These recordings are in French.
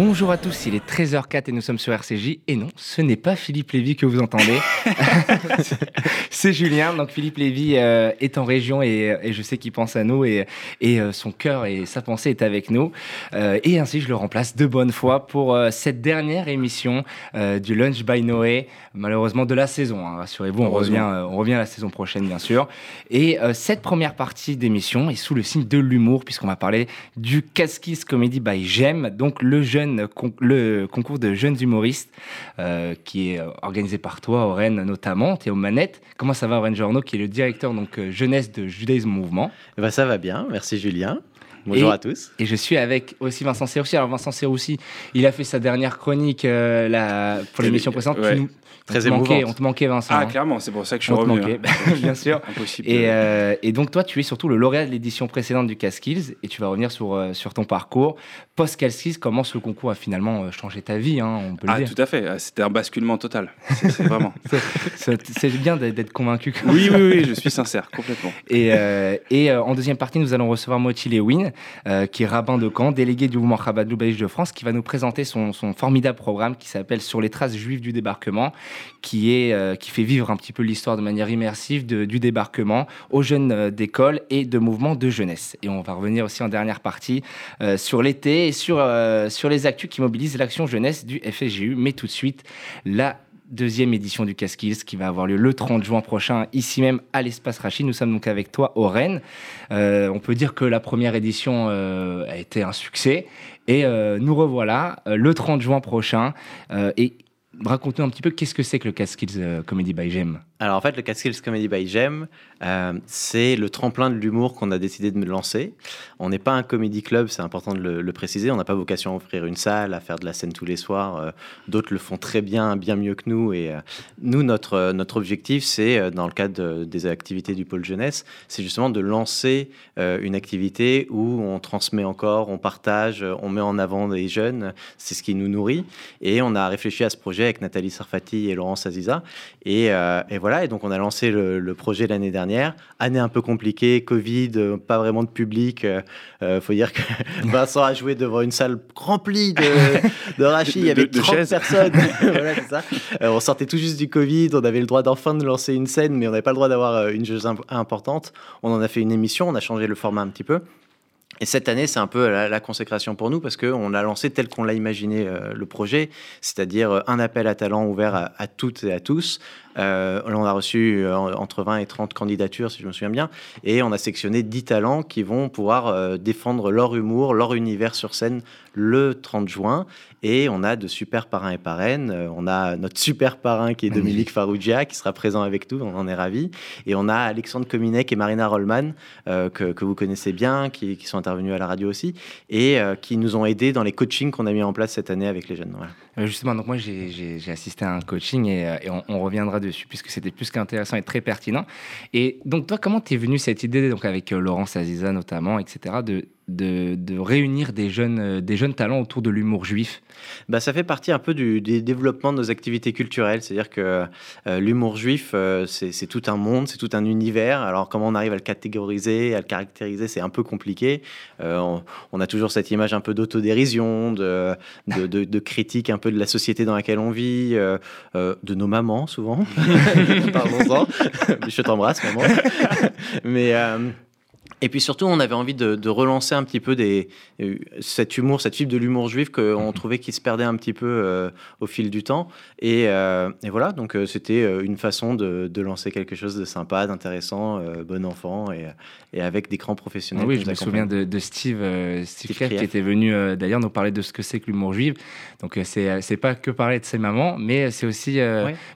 Bonjour à tous, il est 13h04 et nous sommes sur RCJ. Et non, ce n'est pas Philippe Lévy que vous entendez. c'est Julien. Donc Philippe Lévy euh, est en région et, et je sais qu'il pense à nous et, et euh, son cœur et sa pensée est avec nous. Euh, et ainsi, je le remplace de bonne foi pour cette dernière émission du Lunch by Noé, malheureusement de la saison. hein. Rassurez-vous, on revient, on revient la saison prochaine, bien sûr. Et cette première partie d'émission est sous le signe de l'humour, puisqu'on va parler du Casquis Comedy by J'aime, donc le jeune con- le concours de jeunes humoristes euh, qui est euh, organisé par toi, Oren, notamment. Tu es aux manettes. Comment ça va, Oren Jorno, qui est le directeur donc, euh, jeunesse de Judaïsme Mouvement? Eh ben, ça va bien, merci Julien. Bonjour Et- à tous. Et je suis avec aussi Vincent Serroussi. Alors, Vincent Serroussi, il a fait sa dernière chronique euh, la- pour l'émission précédente. Ouais. Tu nous- Très on te manquait, émouvante. on te manquait, Vincent. Ah, hein. clairement, c'est pour ça que je suis On te revenu. manquait, hein. bien sûr. Impossible. Et, euh, et donc toi, tu es surtout le lauréat de l'édition précédente du Casquills et tu vas revenir sur, euh, sur ton parcours. Post-Casquills, comment ce concours a finalement euh, changé ta vie, hein, on peut le Ah, dire. tout à fait. Ah, C'était un basculement total. C'est vraiment. C'est bien d'être convaincu. que- Oui, oui, oui, je suis sincère, complètement. Et, euh, et euh, en deuxième partie, nous allons recevoir Mochi Lewin, euh, qui est rabbin de Caen, délégué du mouvement Chabad Lubavitch de France, qui va nous présenter son, son formidable programme qui s'appelle Sur les traces juives du débarquement, qui, est, euh, qui fait vivre un petit peu l'histoire de manière immersive du débarquement aux jeunes euh, d'école et de mouvements de jeunesse. Et on va revenir aussi en dernière partie euh, sur l'été et sur, sur les actus qui mobilisent l'action jeunesse du FSGU. Mais tout de suite, la deuxième édition du Casquills qui va avoir lieu le 30 juin prochain, ici même à l'Espace Rachid. Nous sommes donc avec toi au Rennes. Euh, on peut dire que la première édition a été un succès. Et euh, nous revoilà le 30 juin prochain. Et raconte-nous un petit peu qu'est-ce que c'est que le Casquills euh, Comedy by Gem? Alors en fait, le Catskills Comedy by Gem, euh, c'est le tremplin de l'humour qu'on a décidé de lancer. On n'est pas un comedy club, c'est important de le, préciser. On n'a pas vocation à offrir une salle, à faire de la scène tous les soirs. Euh, D'autres le font très bien, bien mieux que nous. Et euh, nous, notre, objectif, c'est, dans le cadre de- des activités du pôle jeunesse, c'est justement de lancer une activité où on transmet encore, on partage, on met en avant des jeunes. C'est ce qui nous nourrit. Et on a réfléchi à ce projet avec Nathalie Sarfati et Laurence Aziza. Et, et voilà, et donc on a lancé le, le projet l'année dernière. Année un peu compliquée, Covid, euh, pas vraiment de public. Il faut dire que Vincent a joué devant une salle remplie de, de rachis. Il y De- avait de 30 chaises. personnes. Voilà, c'est ça. Euh, on sortait tout juste du Covid. On avait le droit d'enfin de lancer une scène, mais on n'avait pas le droit d'avoir euh, une chose imp- importante. On en a fait une émission. On a changé le format un petit peu. Et cette année, c'est un peu la, la consécration pour nous parce qu'on a lancé tel qu'on l'a imaginé euh, le projet, c'est-à-dire euh, un appel à talent ouvert à, à toutes et à tous. Euh, on a reçu euh, entre 20 et 30 candidatures, si je me souviens bien, et on a sectionné 10 talents qui vont pouvoir euh, défendre leur humour, leur univers sur scène le 30 juin. Et on a de super parrains et parraines. On a notre super parrain qui est Magnifique. Dominique Farrugia, qui sera présent avec nous, on en est ravis. Et on a Alexandre Kominek et Marina Rollman, euh, que, que vous connaissez bien, qui, qui sont intervenus à la radio aussi, et euh, qui nous ont aidés dans les coachings qu'on a mis en place cette année avec les jeunes. Voilà. Justement, donc moi j'ai- assisté à un coaching et, et on, on reviendra dessus puisque c'était plus qu'intéressant et très pertinent. Et donc toi, comment t'es venu cette idée, donc avec euh, Laurence Aziza notamment, etc., de, de, de réunir des jeunes, euh, des jeunes talents autour de l'humour juif Bah, ça fait partie un peu du, des développements de nos activités culturelles. C'est-à-dire que euh, l'humour juif, euh, c'est tout un monde, c'est tout un univers. Alors, comment on arrive à le catégoriser, à le caractériser, c'est un peu compliqué. Euh, on, on a toujours cette image un peu d'autodérision, de, de, de- de critique un peu de la société dans laquelle on vit, euh, euh, de nos mamans, souvent. Je t'embrasse, maman. Mais. Et puis surtout, on avait envie de, de relancer un petit peu des, euh, cet humour, cette fibre de l'humour juif qu'on trouvait qui se perdait un petit peu euh, au fil du temps. Et, euh, et voilà, donc c'était une façon de, de lancer quelque chose de sympa, d'intéressant, euh, bon enfant et, et avec des grands professionnels. Oui, je me souviens de, de Steve, Steve, qui était venu d'ailleurs nous parler de ce que c'est que l'humour juif. Donc c'est pas que parler de ses mamans, mais c'est aussi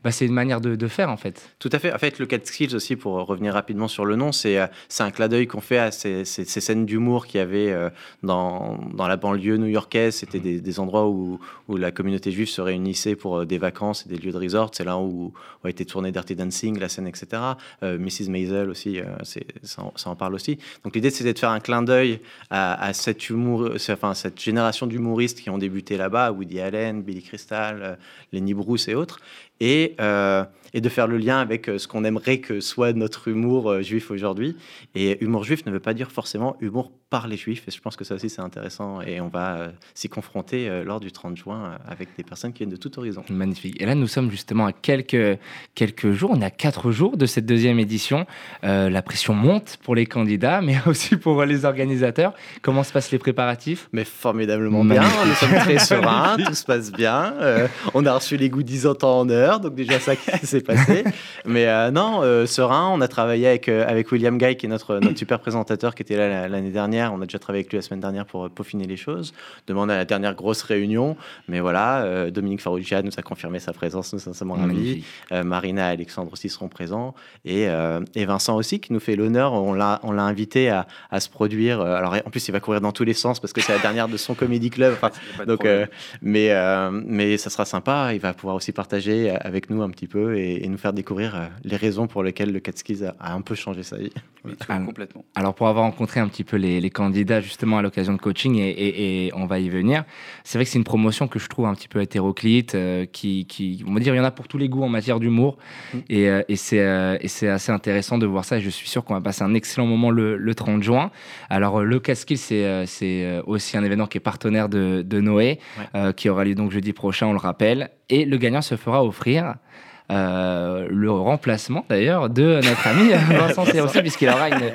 bah, c'est une manière de, de faire en fait. Tout à fait. En fait, le 4 skills aussi, pour revenir rapidement sur le nom, c'est c'est un clin d'œil qu'on fait fait à ces, ces- ces scènes d'humour qu'il y avait euh, dans, dans la banlieue new-yorkaise. C'était des, des endroits où, où la communauté juive se réunissait pour euh, des vacances et des lieux de resort. C'est là où, où a été tourné Dirty Dancing, la scène, etc. Euh, Mrs. Maisel aussi, euh, c'est- ça, en- ça en parle aussi. Donc l'idée, c'était de faire un clin d'œil à, à cet humour, c'est- enfin, cette génération d'humoristes qui ont débuté là-bas, Woody Allen, Billy Crystal, Lenny Bruce et autres, et, euh, et de faire le lien avec euh, ce qu'on aimerait que soit notre humour euh, juif aujourd'hui. Et humour juif ne veut pas dire forcément humour par les juifs, et je pense que ça aussi c'est intéressant, et on va euh, s'y confronter euh, lors du 30 juin euh, avec des personnes qui viennent de tout horizon. Magnifique. Et là, nous sommes justement à quelques, quelques jours, on est à quatre jours de cette deuxième édition. Euh, la pression monte pour les candidats, mais aussi pour les organisateurs. Comment se passent les préparatifs? Mais formidablement bien, Magnifique. nous sommes très sereins, tout se passe bien. Euh, on a reçu les goodies en temps en heure, donc déjà ça qui s'est passé. Mais euh, non, euh, serein, on a travaillé avec, euh, avec William Guy, qui est notre, notre super présentateur, qui était là la- l'année dernière. On a déjà travaillé avec lui la semaine dernière pour euh, peaufiner les choses. Demande à la dernière grosse réunion. Mais voilà, euh, Dominique Farrugia nous a confirmé sa présence, nous sommes sincèrement ravis. Euh, Marina et Alexandre aussi seront présents. Et, euh, et Vincent aussi, qui nous fait l'honneur. On l'a invité à, à se produire. Alors, en plus, il va courir dans tous les sens parce que c'est la dernière de son comedy club. Enfin, donc, euh, mais, euh, mais ça sera sympa. Il va pouvoir aussi partager avec nous un petit peu et, et nous faire découvrir les raisons pour lesquelles le Catskis a, a un peu changé sa vie. Oui, tout- complètement. Alors pour avoir rencontré un petit peu les, les candidats justement à l'occasion de coaching et, et- et on va y venir, c'est vrai que c'est une promotion que je trouve un petit peu hétéroclite, euh, qui, qui, on va dire, il y en a pour tous les goûts en matière d'humour Mm. et, euh, et c'est euh, et c'est assez intéressant de voir ça. Et je suis sûr qu'on va passer un excellent moment le, le 30 juin. Alors le Casquill, c'est aussi un événement qui est partenaire de, de Noé, Ouais. qui aura lieu donc jeudi prochain, on le rappelle, et le gagnant se fera offrir. Euh, le remplacement d'ailleurs de notre ami Vincent Serroussi puisqu'il aura une,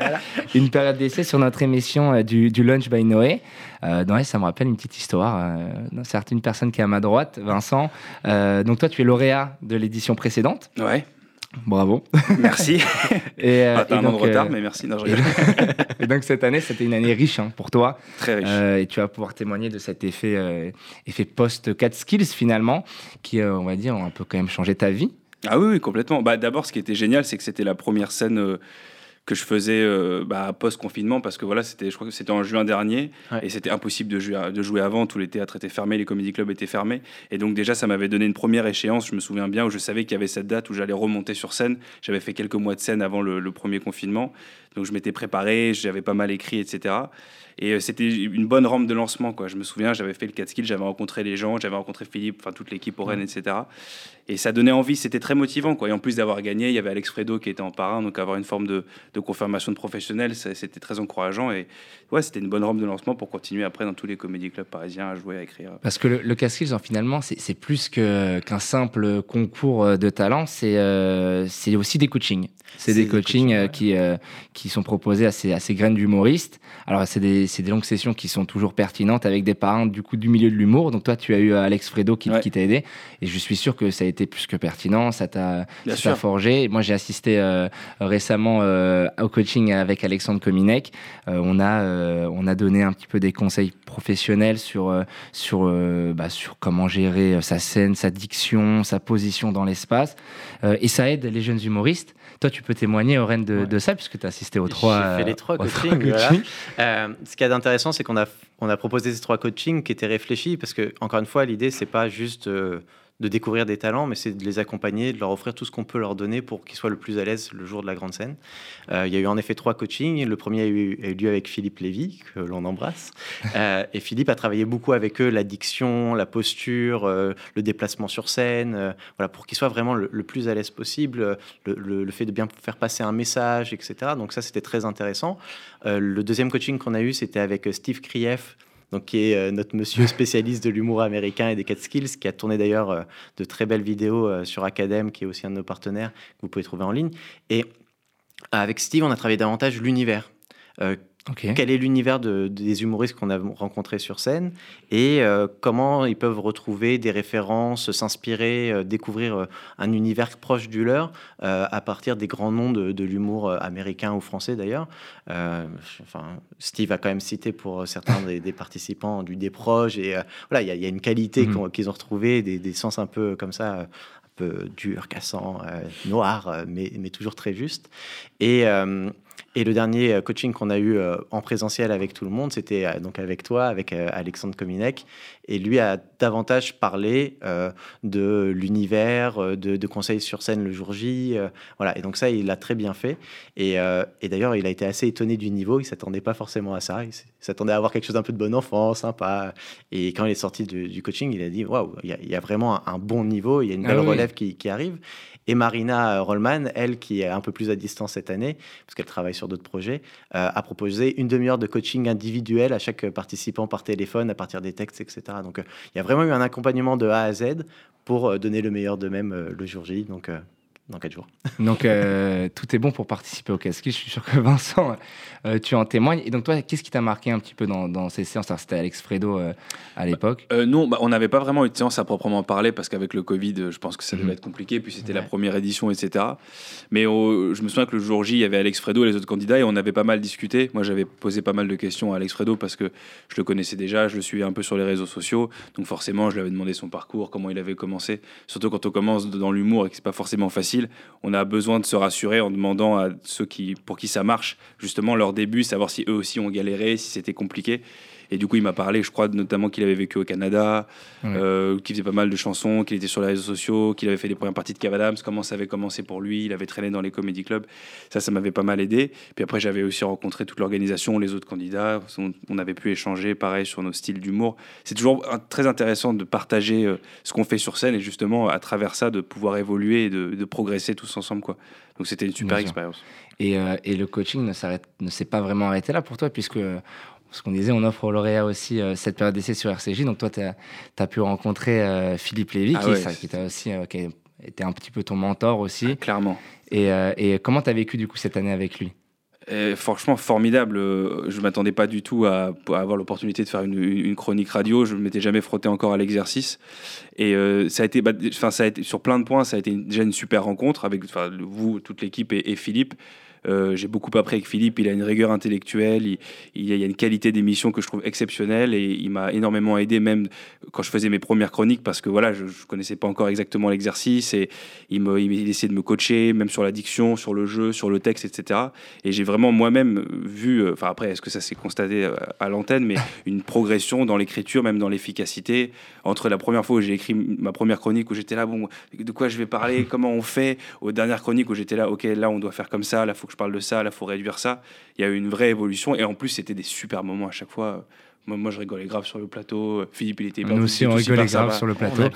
une période d'essai sur notre émission euh, du, du Lunch by Noé. Euh, ça me rappelle une petite histoire. Euh, certes, une personne qui est à ma droite, Vincent. Euh, donc toi, tu es lauréat de l'édition précédente. Ouais, Bravo. merci. Et, euh, et un an de donc, retard, euh, mais merci. Non, je et donc cette année, c'était une année riche hein, pour toi. Très riche. Euh, et tu vas pouvoir témoigner de cet effet, effet post-4 skills finalement, qui, on va dire, ont un peu quand même changé ta vie. Ah oui, oui, complètement. Bah, D'abord, ce qui était génial, c'est que c'était la première scène euh, que je faisais euh, bah, post-confinement, parce que voilà, c'était, je crois que c'était en juin dernier, Ouais. et c'était impossible de jouer, de jouer avant. Tous les théâtres étaient fermés, les comédie clubs étaient fermés, et donc déjà, ça m'avait donné une première échéance. Je me souviens bien où je savais qu'il y avait cette date où j'allais remonter sur scène. J'avais fait quelques mois de scène avant le, le premier confinement, donc je m'étais préparé, j'avais pas mal écrit, etc. Et euh, c'était une bonne rampe de lancement, quoi. Je me souviens, j'avais fait le Catskill, j'avais rencontré les gens, j'avais rencontré Philippe, enfin toute l'équipe au Rennes, etc. Et ça donnait envie, c'était très motivant, quoi. Et en plus d'avoir gagné, il y avait Alex Fredo qui était en parrain, donc avoir une forme de, de confirmation de professionnel, c'était très encourageant. Et ouais, c'était une bonne rampe de lancement pour continuer après dans tous les comédie clubs parisiens à jouer, à écrire. Parce que le, le en finalement, c'est plus qu'un simple concours euh, de talent, c'est euh, aussi des coachings. C'est des des coachings coachings, euh, ouais. qui, euh, qui sont proposés à ces, à ces graines d'humoristes. Alors, c'est des, longues sessions qui sont toujours pertinentes avec des parrains du coup du milieu de l'humour. Donc, toi, tu as eu euh, Alex Fredo qui, Ouais. qui t'a aidé. Et je suis sûr que ça a été plus que pertinent. Ça t'a forgé. Moi, j'ai assisté euh, récemment euh, au coaching avec Alexandre Kominek. Euh, on, a, on a donné un petit peu des conseils professionnels sur, sur, bah, sur comment gérer sa scène, sa diction, sa position dans l'espace. Et ça aide les jeunes humoristes. Toi, tu peux témoigner, Oren, de, Ouais. de ça, puisque tu as assisté aux trois. J'ai fait les euh, trois coachings, voilà. Euh, ce qu'il y a d'intéressant, c'est qu'on a, on a proposé ces trois coachings qui étaient réfléchis parce que, encore une fois, l'idée, c'est pas juste euh, de découvrir des talents, mais c'est de les accompagner, de leur offrir tout ce qu'on peut leur donner pour qu'ils soient le plus à l'aise le jour de la grande scène. Euh, il y a eu en effet trois coachings. Le premier a eu, a eu lieu avec Philippe Lévy, que l'on embrasse. Euh, et Philippe a travaillé beaucoup avec eux la diction, la posture, euh, le déplacement sur scène, voilà, pour qu'ils soient vraiment le, le plus à l'aise possible, le, le- le fait de bien faire passer un message, etc. Donc ça, c'était très intéressant. Le deuxième coaching qu'on a eu, c'était avec Steve Krief, donc qui est euh, notre monsieur spécialiste de l'humour américain et des Catskills, qui a tourné d'ailleurs euh, de très belles vidéos euh, sur Academ, qui est aussi un de nos partenaires que vous pouvez trouver en ligne. Et avec Steve, on a travaillé davantage l'univers. Euh, Quel est l'univers de- des humoristes qu'on a rencontrés sur scène et euh, comment ils peuvent retrouver des références, s'inspirer, euh, découvrir euh, un univers proche du leur euh, à partir des grands noms de, de l'humour américain ou français d'ailleurs. Enfin, Steve a quand même cité pour certains des, des participants du Déproche et euh, voilà, il y, a- il y a une qualité Mhm. qu'on- qu'ils ont retrouvée, des, des sens un peu comme ça. un peu dur, cassant, euh, noir, mais, mais toujours très juste. Et, euh, Et le dernier euh, coaching qu'on a eu euh, en présentiel avec tout le monde, c'était euh, donc avec toi, avec Alexandre Kominek. Et lui a davantage parlé de l'univers, de, conseils sur scène le jour J. voilà. Et donc ça, il l'a très bien fait. Et, et d'ailleurs, il a été assez étonné du niveau. Il s'attendait pas forcément à ça. Il s'attendait à avoir quelque chose d'un peu de bon enfant, sympa. Et quand il est sorti du, coaching, il a dit waouh, il y, a vraiment un, bon niveau. Il y a une ah belle relève qui, qui arrive. Et Marina Rollman, elle, qui est un peu plus à distance cette année, parce qu'elle travaille sur d'autres projets, euh, a proposé une demi-heure de coaching individuel à chaque participant par téléphone, à partir des textes, etc. Donc, euh, il y a vraiment eu un accompagnement de A à Z pour euh, donner le meilleur d'eux-mêmes le jour J. Donc, dans 4 jours. Donc, euh, tout est bon pour participer au casque. Je suis sûr que Vincent, euh, tu en témoignes. Et donc, toi, qu'est-ce qui t'a marqué un petit peu dans, dans ces séances? C'était Alex Fredo euh, à l'époque Non, bah, on n'avait pas vraiment eu de séance à proprement parler parce qu'avec le Covid, je pense que ça devait mhm. être compliqué. Puis c'était la première édition, etc. Mais je me souviens que le jour J, il y avait Alex Fredo et les autres candidats et on avait pas mal discuté. Moi, j'avais posé pas mal de questions à Alex Fredo parce que je le connaissais déjà, je le suivais un peu sur les réseaux sociaux. Donc, forcément, je lui avais demandé son parcours, comment il avait commencé. Surtout quand on commence dans l'humour et que c'est pas forcément facile, on a besoin de se rassurer en demandant à ceux qui, pour qui ça marche, justement leur début, savoir si eux aussi ont galéré, si c'était compliqué. Et du coup, il m'a parlé, je crois, notamment qu'il avait vécu au Canada, euh, qu'il faisait pas mal de chansons, qu'il était sur les réseaux sociaux, qu'il avait fait les premières parties de Cavadams, comment ça avait commencé pour lui, il avait traîné dans les comédie clubs. Ça, ça m'avait pas mal aidé. Puis après, j'avais aussi rencontré toute l'organisation, les autres candidats. On, avait pu échanger, pareil, sur nos styles d'humour. C'est toujours très intéressant de partager euh, ce qu'on fait sur scène et justement, à travers ça, de pouvoir évoluer et de, progresser tous ensemble. Quoi. Donc, c'était une super expérience. Et, euh, et, le coaching ne, ne s'est pas vraiment arrêté là pour toi, puisque ce qu'on disait, on offre aux lauréats aussi euh, cette période d'essai sur RCJ. Donc toi, tu as, pu rencontrer euh, Philippe Lévy, ah qui, qui, aussi, euh, qui était un petit peu ton mentor aussi. Ah, clairement. Et, et comment tu as vécu du coup cette année avec lui? Franchement formidable. Je m'attendais pas du tout à, avoir l'opportunité de faire une, chronique radio. Je ne m'étais jamais frotté encore à l'exercice. Et ça, a été, bah, ça a été, sur plein de points, ça a été déjà une super rencontre avec vous, toute l'équipe et, et, Philippe. Euh, j'ai beaucoup appris avec Philippe. Il a une rigueur intellectuelle. Il, il, y a une qualité d'émission que je trouve exceptionnelle et il m'a énormément aidé même quand je faisais mes premières chroniques parce que voilà, je, ne connaissais pas encore exactement l'exercice et il, me, il essayait de me coacher même sur l'addiction, sur le jeu, sur le texte, etc. Et j'ai vraiment moi-même vu, euh, enfin après, est-ce que ça s'est constaté euh, à l'antenne, mais une progression dans l'écriture, même dans l'efficacité entre la première fois où j'ai écrit ma première chronique où j'étais là, bon, de quoi je vais parler, comment on fait, aux dernières chroniques où j'étais là, ok, là on doit faire comme ça, là faut que je parle de ça, là, faut réduire ça. Il y a eu une vraie évolution. Et en plus, c'était des super moments à chaque fois. Moi, moi, je rigolais grave sur le plateau. Philippe, il était Nous aussi, on rigolait grave sur le plateau.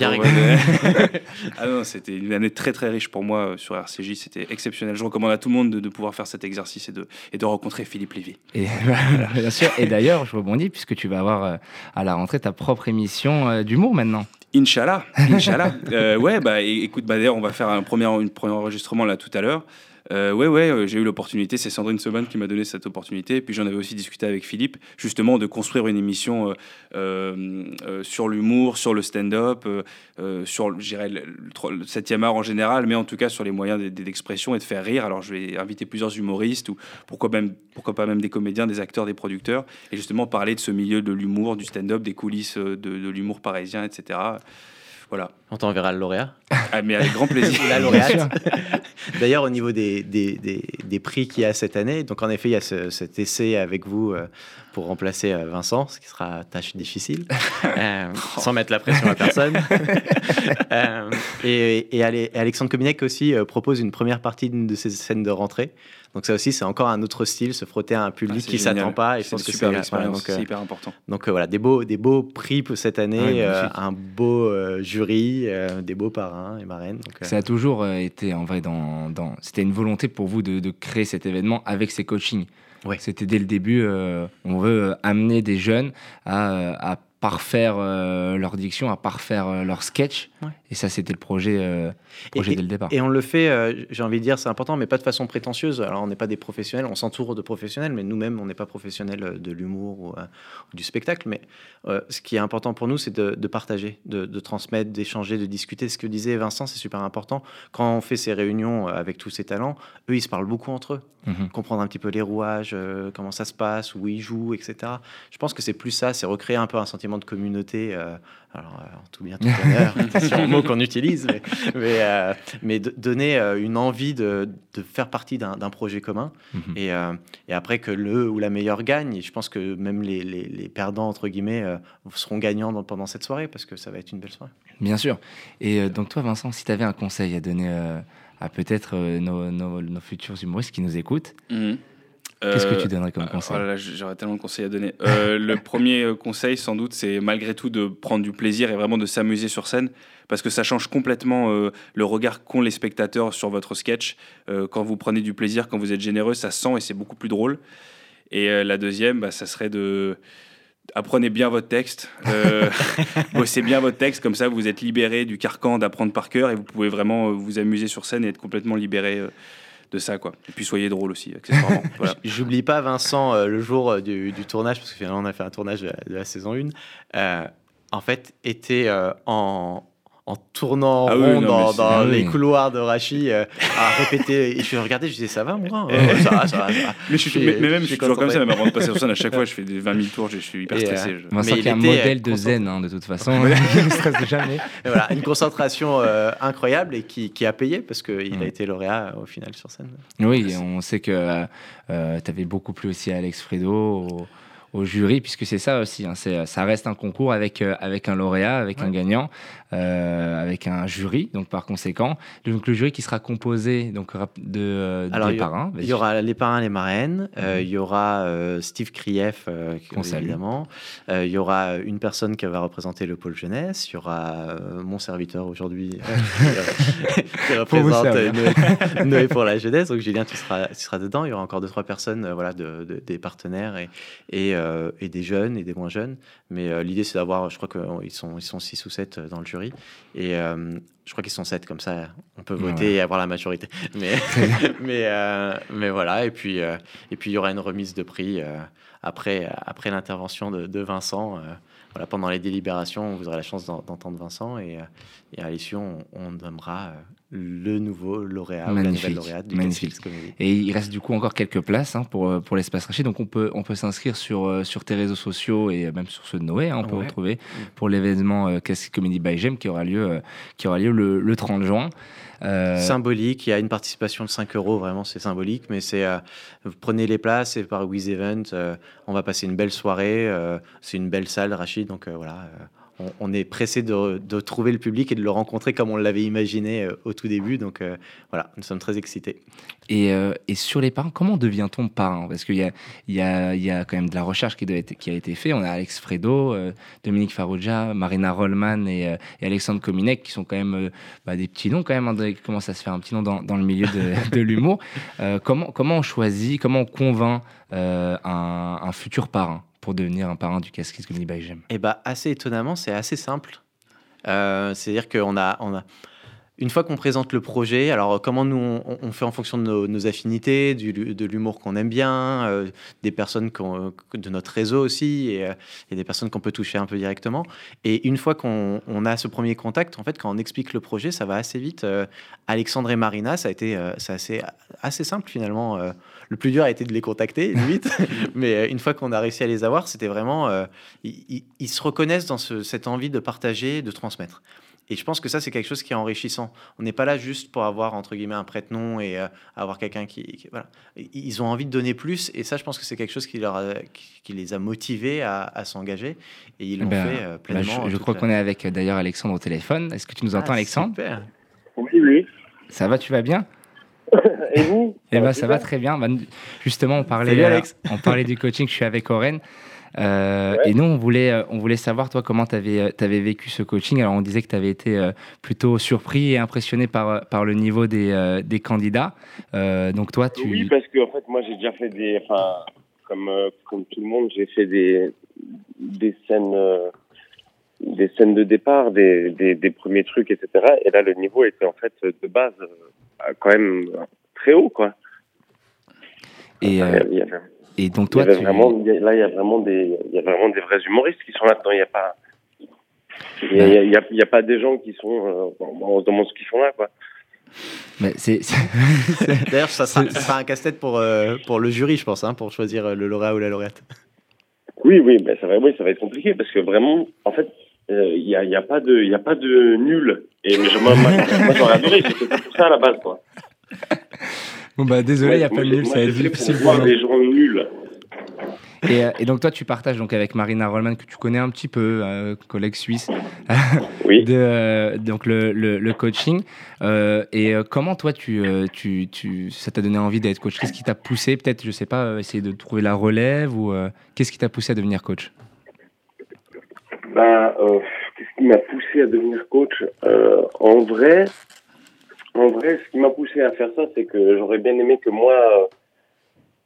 ah non, c'était une année très très riche pour moi sur RCJ. C'était exceptionnel. Je recommande à tout le monde de, pouvoir faire cet exercice et de, et de rencontrer Philippe Lévy. Et, bien sûr. Et d'ailleurs, je rebondis puisque tu vas avoir euh, à la rentrée ta propre émission euh, d'humour maintenant. Inch'Allah, Inch'Allah. Euh, ouais, bah écoute, bah, d'ailleurs, on va faire un premier, premier enregistrement là tout à l'heure. Euh, ouais, ouais, euh, j'ai eu l'opportunité. C'est Sandrine Seban qui m'a donné cette opportunité. Puis j'en avais aussi discuté avec Philippe, justement, de construire une émission euh, sur l'humour, sur le stand-up, sur, dirais, le, 7e art en général, mais en tout cas sur les moyens d'expression et de faire rire. Alors je vais inviter plusieurs humoristes ou pourquoi, même, pourquoi pas même des comédiens, des acteurs, des producteurs, et justement parler de ce milieu de l'humour, du stand-up, des coulisses de l'humour parisien, etc. Voilà. On t'enverra le lauréat. Ah, mais avec grand plaisir. La lauréate. D'ailleurs, au niveau des, des, des, prix qu'il y a cette année, donc en effet, il y a cet essai avec vous euh, pour remplacer euh, Vincent, ce qui sera tâche difficile, euh, sans mettre la pression à personne. et, et, Alexandre Cominec aussi propose une première partie de ces scènes de rentrée. Donc ça aussi, c'est encore un autre style, se frotter à un public ah, qui s'attend pas. Et je pense que c'est euh, hyper important. Donc euh, voilà, des beaux, des beaux prix pour cette année, euh, un beau jury, des beaux parrains et marraines. ça a toujours été en vrai dans, dans... c'était une volonté pour vous de, de, créer cet événement avec ces coachings. C'était dès le début, on veut amener des jeunes à, à parfaire leur diction, à parfaire leur sketch. Et ça, c'était le projet, euh, projet dès le départ. Et on le fait, euh, j'ai envie de dire, c'est important, mais pas de façon prétentieuse. Alors, on n'est pas des professionnels, on s'entoure de professionnels, mais nous-mêmes, on n'est pas professionnels euh, de l'humour ou, du spectacle. Mais ce qui est important pour nous, c'est de, partager, de, transmettre, d'échanger, de discuter. Ce que disait Vincent, c'est super important. Quand on fait ces réunions avec tous ces talents, eux, ils se parlent beaucoup entre eux. Mhm. Comprendre un petit peu les rouages, comment ça se passe, où ils jouent, etc. Je pense que c'est plus ça, c'est recréer un peu un sentiment sentiment de communauté. alors, en tout bien, tout honneur, c'est un mot qu'on utilise, mais, mais, donner une envie de, de faire partie d'un projet commun. Mhm. et, et, après que le ou la meilleure gagne, et je pense que même les, les, les perdants, entre guillemets, seront gagnants pendant cette soirée parce que ça va être une belle soirée. Bien sûr. Et donc, toi, Vincent, si tu avais un conseil à donner à peut-être nos, nos, futurs humoristes qui nous écoutent, mhm. Qu'est-ce que tu donnerais comme euh, conseil oh J'aurais tellement de conseils à donner. Euh, le premier euh, conseil, sans doute, c'est malgré tout de prendre du plaisir et vraiment de s'amuser sur scène, parce que ça change complètement le regard qu'ont les spectateurs sur votre sketch. quand vous prenez du plaisir, quand vous êtes généreux, ça sent et c'est beaucoup plus drôle. Et la deuxième, bah, ça serait de apprenez bien votre texte, bossez bien votre texte, comme ça vous êtes libéré du carcan d'apprendre par cœur et vous pouvez vraiment vous amuser sur scène et être complètement libéré de ça, quoi. Et puis soyez drôle aussi, accessoirement. J'oublie pas Vincent euh, le jour euh, du, tournage, parce que finalement on a fait un tournage de la, saison 1. Euh, en fait, était en, en tournant ah rond dans, ah les couloirs de Rachi euh, à répéter. Et je regardais, je disais, ça va, moi ça, va, ça, va, Mais, je suis, mais, même, je suis toujours comme ça, même avant de passer sur scène, à chaque fois, je fais des 20 000 tours, je suis hyper stressé. Euh, je... Vincent, qui est un modèle de zen, hein, de toute façon. il ne stresse jamais. voilà, une concentration euh, incroyable et qui, qui, a payé parce qu'il a été lauréat au final sur scène. Oui, on sait que tu avais beaucoup plu aussi à Alex Fredo au jury, puisque c'est ça aussi, hein, ça reste un concours avec, euh, avec un lauréat, avec un gagnant, euh, avec un jury, donc par conséquent. Donc le jury qui sera composé donc, de, euh, Alors, des parrains. Il y aura les parrains, les marraines, mhm. il y aura Steve Krief, évidemment, il y aura une personne qui va représenter le pôle jeunesse, il y aura mon serviteur aujourd'hui qui représente Noé, pour la jeunesse, donc Julien, tu seras, tu seras dedans, il y aura encore deux, trois personnes voilà, de, des partenaires et, et euh, et des jeunes et des moins jeunes. Mais euh, l'idée, c'est d'avoir, je crois qu'ils sont, ils sont 6 ou 7 dans le jury. Et euh, je crois qu'ils sont 7, comme ça, on peut voter et avoir la majorité. Mais, mais, mais voilà, et puis, et puis il y aura une remise de prix après, après l'intervention de, de, Vincent. voilà, pendant les délibérations, vous aurez la chance d'entendre Vincent et, et à l'issue, on, on nommera le nouveau lauréat ou la nouvelle lauréate du Magnifique. Et il reste du coup encore quelques places hein, pour, euh, pour l'espace Rachid. Donc on peut, on peut s'inscrire sur, euh, sur tes réseaux sociaux et même sur ceux de Noé. Hein, on peut retrouver pour l'événement euh, Comedy by Gem qui aura lieu, euh, qui aura lieu le, le 30 juin. Symbolique, il y a une participation de 5 euros, vraiment c'est symbolique, mais c'est vous prenez les places et par Wiz Event, on va passer une belle soirée, c'est une belle salle Rachid, donc voilà on, est pressé de, trouver le public et de le rencontrer comme on l'avait imaginé euh, au tout début. Donc euh, voilà, nous sommes très excités. Euh, et, sur les parents, comment devient-on parent? Parce qu'il y a, y, a, quand même de la recherche qui, a été faite. On a Alex Fredo, Dominique Farrugia, Marina Rollman et, Alexandre Kominek qui sont quand même bah, des petits noms quand même, hein, qui commencent à se faire un petit nom dans, le milieu de, l'humour? comment, comment on choisit, comment on convainc un futur parent? Pour devenir un parrain du Casquise Comedy by Gem Eh bah, assez étonnamment, c'est assez simple. Euh, c'est-à-dire qu'on a, on a, une fois qu'on présente le projet, alors comment nous on, fait en fonction de nos, affinités, du, de l'humour qu'on aime bien, euh, des personnes de notre réseau aussi, et, euh, et des personnes qu'on peut toucher un peu directement. Et une fois qu'on a ce premier contact, en fait, quand on explique le projet, ça va assez vite. Alexandre et Marina, ça a été, c'est assez, assez simple finalement le plus dur a été de les contacter, limite. Mais euh, une fois qu'on a réussi à les avoir, c'était vraiment. Euh, ils, se reconnaissent dans cette envie de partager, de transmettre. Et je pense que ça, c'est quelque chose qui est enrichissant. On n'est pas là juste pour avoir, entre guillemets, un prête-nom et euh, avoir quelqu'un qui, Voilà. Ils ont envie de donner plus. Et ça, je pense que c'est quelque chose qui, leur qui, les a motivés à, s'engager. Et ils l'ont eh ben, fait bah, pleinement. je, crois qu'on est avec, d'ailleurs, Alexandre au téléphone. Est-ce que tu nous entends, ah, Alexandre? super. Oui, oui. Ça va, tu vas bien? Et vous? Eh ben, ça va très bien. Bah, justement, on parlait, euh, on parlait du coaching. Je suis avec Oren. Euh, et nous, on voulait, euh, on voulait savoir, toi, comment tu avais, avais, vécu ce coaching. Alors, on disait que tu avais été plutôt surpris et impressionné par, par le niveau des, des candidats. donc, toi, tu. Oui, parce que, en fait, moi, j'ai déjà fait des. Enfin, comme, comme tout le monde, j'ai fait des, des scènes. des scènes de départ, des, des, des, premiers trucs, etc. Et là, le niveau était en fait de base quand même très haut, quoi. Et, euh, et donc toi, tu... vraiment, là, il y a vraiment des, il y a vraiment des vrais humoristes qui sont là-dedans. Il n'y a pas, il y, a, il y, a, pas des gens qui sont, euh, on se demande ce qu'ils font là, quoi. Mais c'est, D'ailleurs, ça sera, ça sera un casse-tête pour, euh, pour le jury, je pense, hein, pour choisir le lauréat ou la lauréate. Oui, oui, ben ça va, oui, ça va être compliqué parce que vraiment, en fait, il n'y a, y a pas de, il a pas de nul. Et je, moi, moi, moi j'aurais adoré, c'était pour ça à la base, quoi. Bon bah désolé, il n'y a pas de nul, ça va être difficile pour voir les gens nuls. Et, euh, et donc toi, tu partages donc avec Marina Rollman que tu connais un petit peu, euh, collègue suisse, Oui. de, euh, donc le, le, le coaching. Euh, et comment toi, tu, tu, tu, ça t'a donné envie d'être coach? Qu'est-ce qui t'a poussé, peut-être, je sais pas, essayer de trouver la relève ou euh, qu'est-ce qui t'a poussé à devenir coach? Bah, euh, qu'est-ce qui m'a poussé à devenir coach? Euh, En vrai, en vrai, ce qui m'a poussé à faire ça, c'est que j'aurais bien aimé que moi,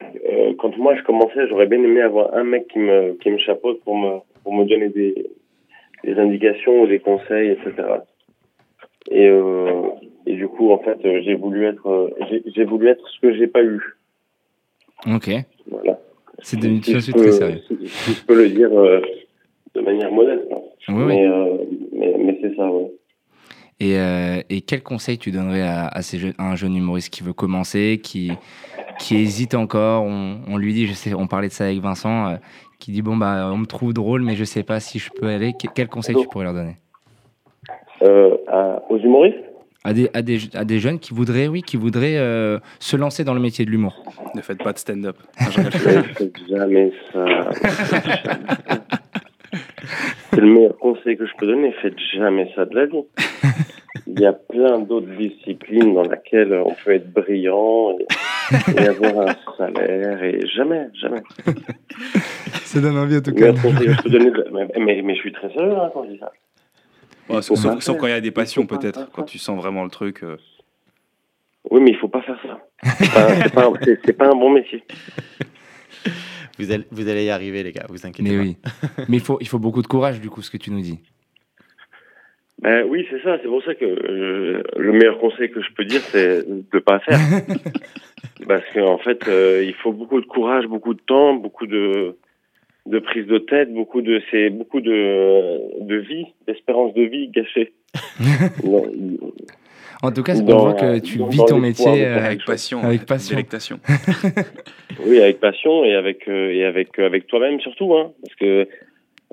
euh, euh, quand moi je commençais, j'aurais bien aimé avoir un mec qui me qui me chapeaute pour me pour me donner des des indications ou des conseils, etc. Et euh, et du coup, en fait, j'ai voulu être j'ai voulu être ce que j'ai pas eu. Ok, Voilà. c'est devenu Si peux- très sérieux. Si, si je peux le dire euh, de manière modeste. hein. Oui, oui. Mais, euh, mais, mais c'est ça, ouais. Et, euh, et quel conseil tu donnerais à, à, ces jeunes- à un jeune humoriste qui veut commencer, qui, qui hésite encore? On, on lui dit, je sais, on parlait de ça avec Vincent, euh, qui dit bon bah on me trouve drôle, mais je sais pas si je peux aller. Que- Quel conseil tu pourrais leur donner? Euh, à- aux humoristes? À des, à, des, à des jeunes qui voudraient, oui, qui voudraient euh, se lancer dans le métier de l'humour. Ne faites pas de stand-up. Ne jamais ça. C'est le meilleur conseil que je peux donner. Faites jamais ça de la vie. Il y a plein d'autres disciplines dans lesquelles on peut être brillant et, et avoir un salaire et jamais, jamais. Ça donne envie en tout Le meilleur conseil que je peux donner. de- Mais, mais, mais je suis très sérieux hein, quand je dis ça. Il sauf, sauf- quand il y a des passions, peut-être. Quand tu sens vraiment le truc. euh. Oui, mais il faut pas faire ça. C'est pas, pas un bon métier. Vous allez, vous allez y arriver, les gars, vous inquiétez Mais pas. oui. Mais il faut, il faut beaucoup de courage, du coup, ce que tu nous dis. Ben oui, c'est ça. C'est pour ça que euh, le meilleur conseil que je peux dire, c'est de pas faire. Parce qu'en fait, euh, il faut beaucoup de courage, beaucoup de temps, beaucoup de de prise de tête, beaucoup de c'est beaucoup de de vie, d'espérance de vie gâchée. Non, En tout cas, on Dans- voit que tu dans- vis dans ton métier. euh, Avec passion. avec ouais, passion. Délectation. oui, avec passion et avec euh, et avec euh, avec toi-même surtout, hein. Parce que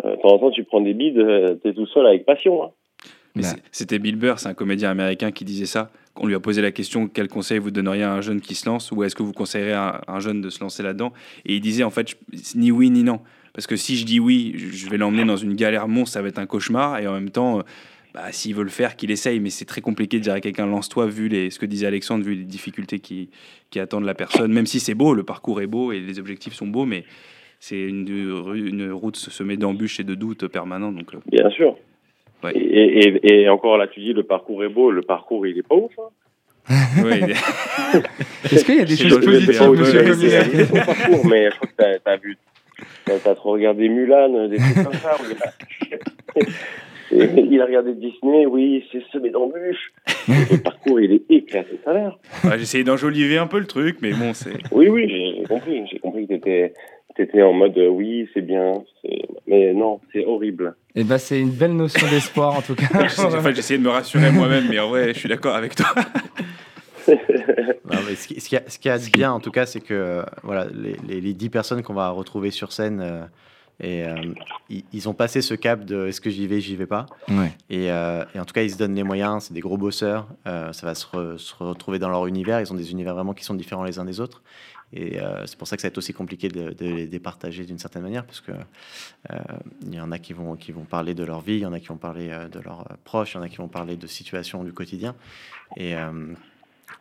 euh, de temps en temps, tu prends des bides, euh, t'es tout seul avec passion. Hein. Mais Bah. C'était Bill Burr, c'est un comédien américain qui disait ça. On lui a posé la question quel conseil vous donneriez à un jeune qui se lance ou est-ce que vous conseillerez à un jeune de se lancer là-dedans? Et il disait en fait je- ni oui ni non. Parce que si je dis oui, je vais l'emmener dans une galère monstre, ça va être un cauchemar. Et en même temps, euh, bah, s'il veut le faire, qu'il essaye. Mais c'est très compliqué de dire à quelqu'un lance-toi, vu les, ce que disait Alexandre, vu les difficultés qui, qui attendent la personne. Même si c'est beau, le parcours est beau et les objectifs sont beaux, mais c'est une, une route semée d'embûches et de doutes permanents. Donc, euh, Bien sûr. Ouais. Et, et, et encore là, tu dis le parcours est beau, le parcours il est pas ouf. Hein. Est-ce qu'il y a des choses positives, monsieur le- parcours, mais je crois que t'as as vu, t'as t'as trop regardé Mulan, des trucs comme ça. Il a- Et il a regardé Disney, oui, c'est semé d'embûches. Le parcours, il est éclaté de salaire. Ouais, J'ai essayé d'enjoliver un peu le truc, mais bon, c'est. Oui, oui, j'ai compris. J'ai compris que t'étais étais en mode euh, oui, c'est bien. Mais non, c'est horrible. Eh ben, c'est une belle notion d'espoir, en tout cas. Enfin, j'ai essayé de me rassurer moi-même, mais en vrai, je suis d'accord avec toi. Non, mais ce qui, ce qui a, ce qui a de bien, en tout cas, c'est que euh, voilà, les, les, les 10 personnes qu'on va retrouver sur scène, euh, et, euh, ils, ils ont passé ce cap de est-ce que j'y vais, j'y vais pas. Ouais. Et, euh, et en tout cas, ils se donnent les moyens, c'est des gros bosseurs, euh, ça va se, re- se retrouver dans leur univers, ils ont des univers vraiment qui sont différents les uns des autres. Et c'est pour ça que ça va être aussi compliqué de, de les départager d'une certaine manière, parce que il y en a qui vont, qui vont parler de leur vie, il y en a qui vont parler de leurs proches, il y en a qui vont parler de situations du quotidien. Et,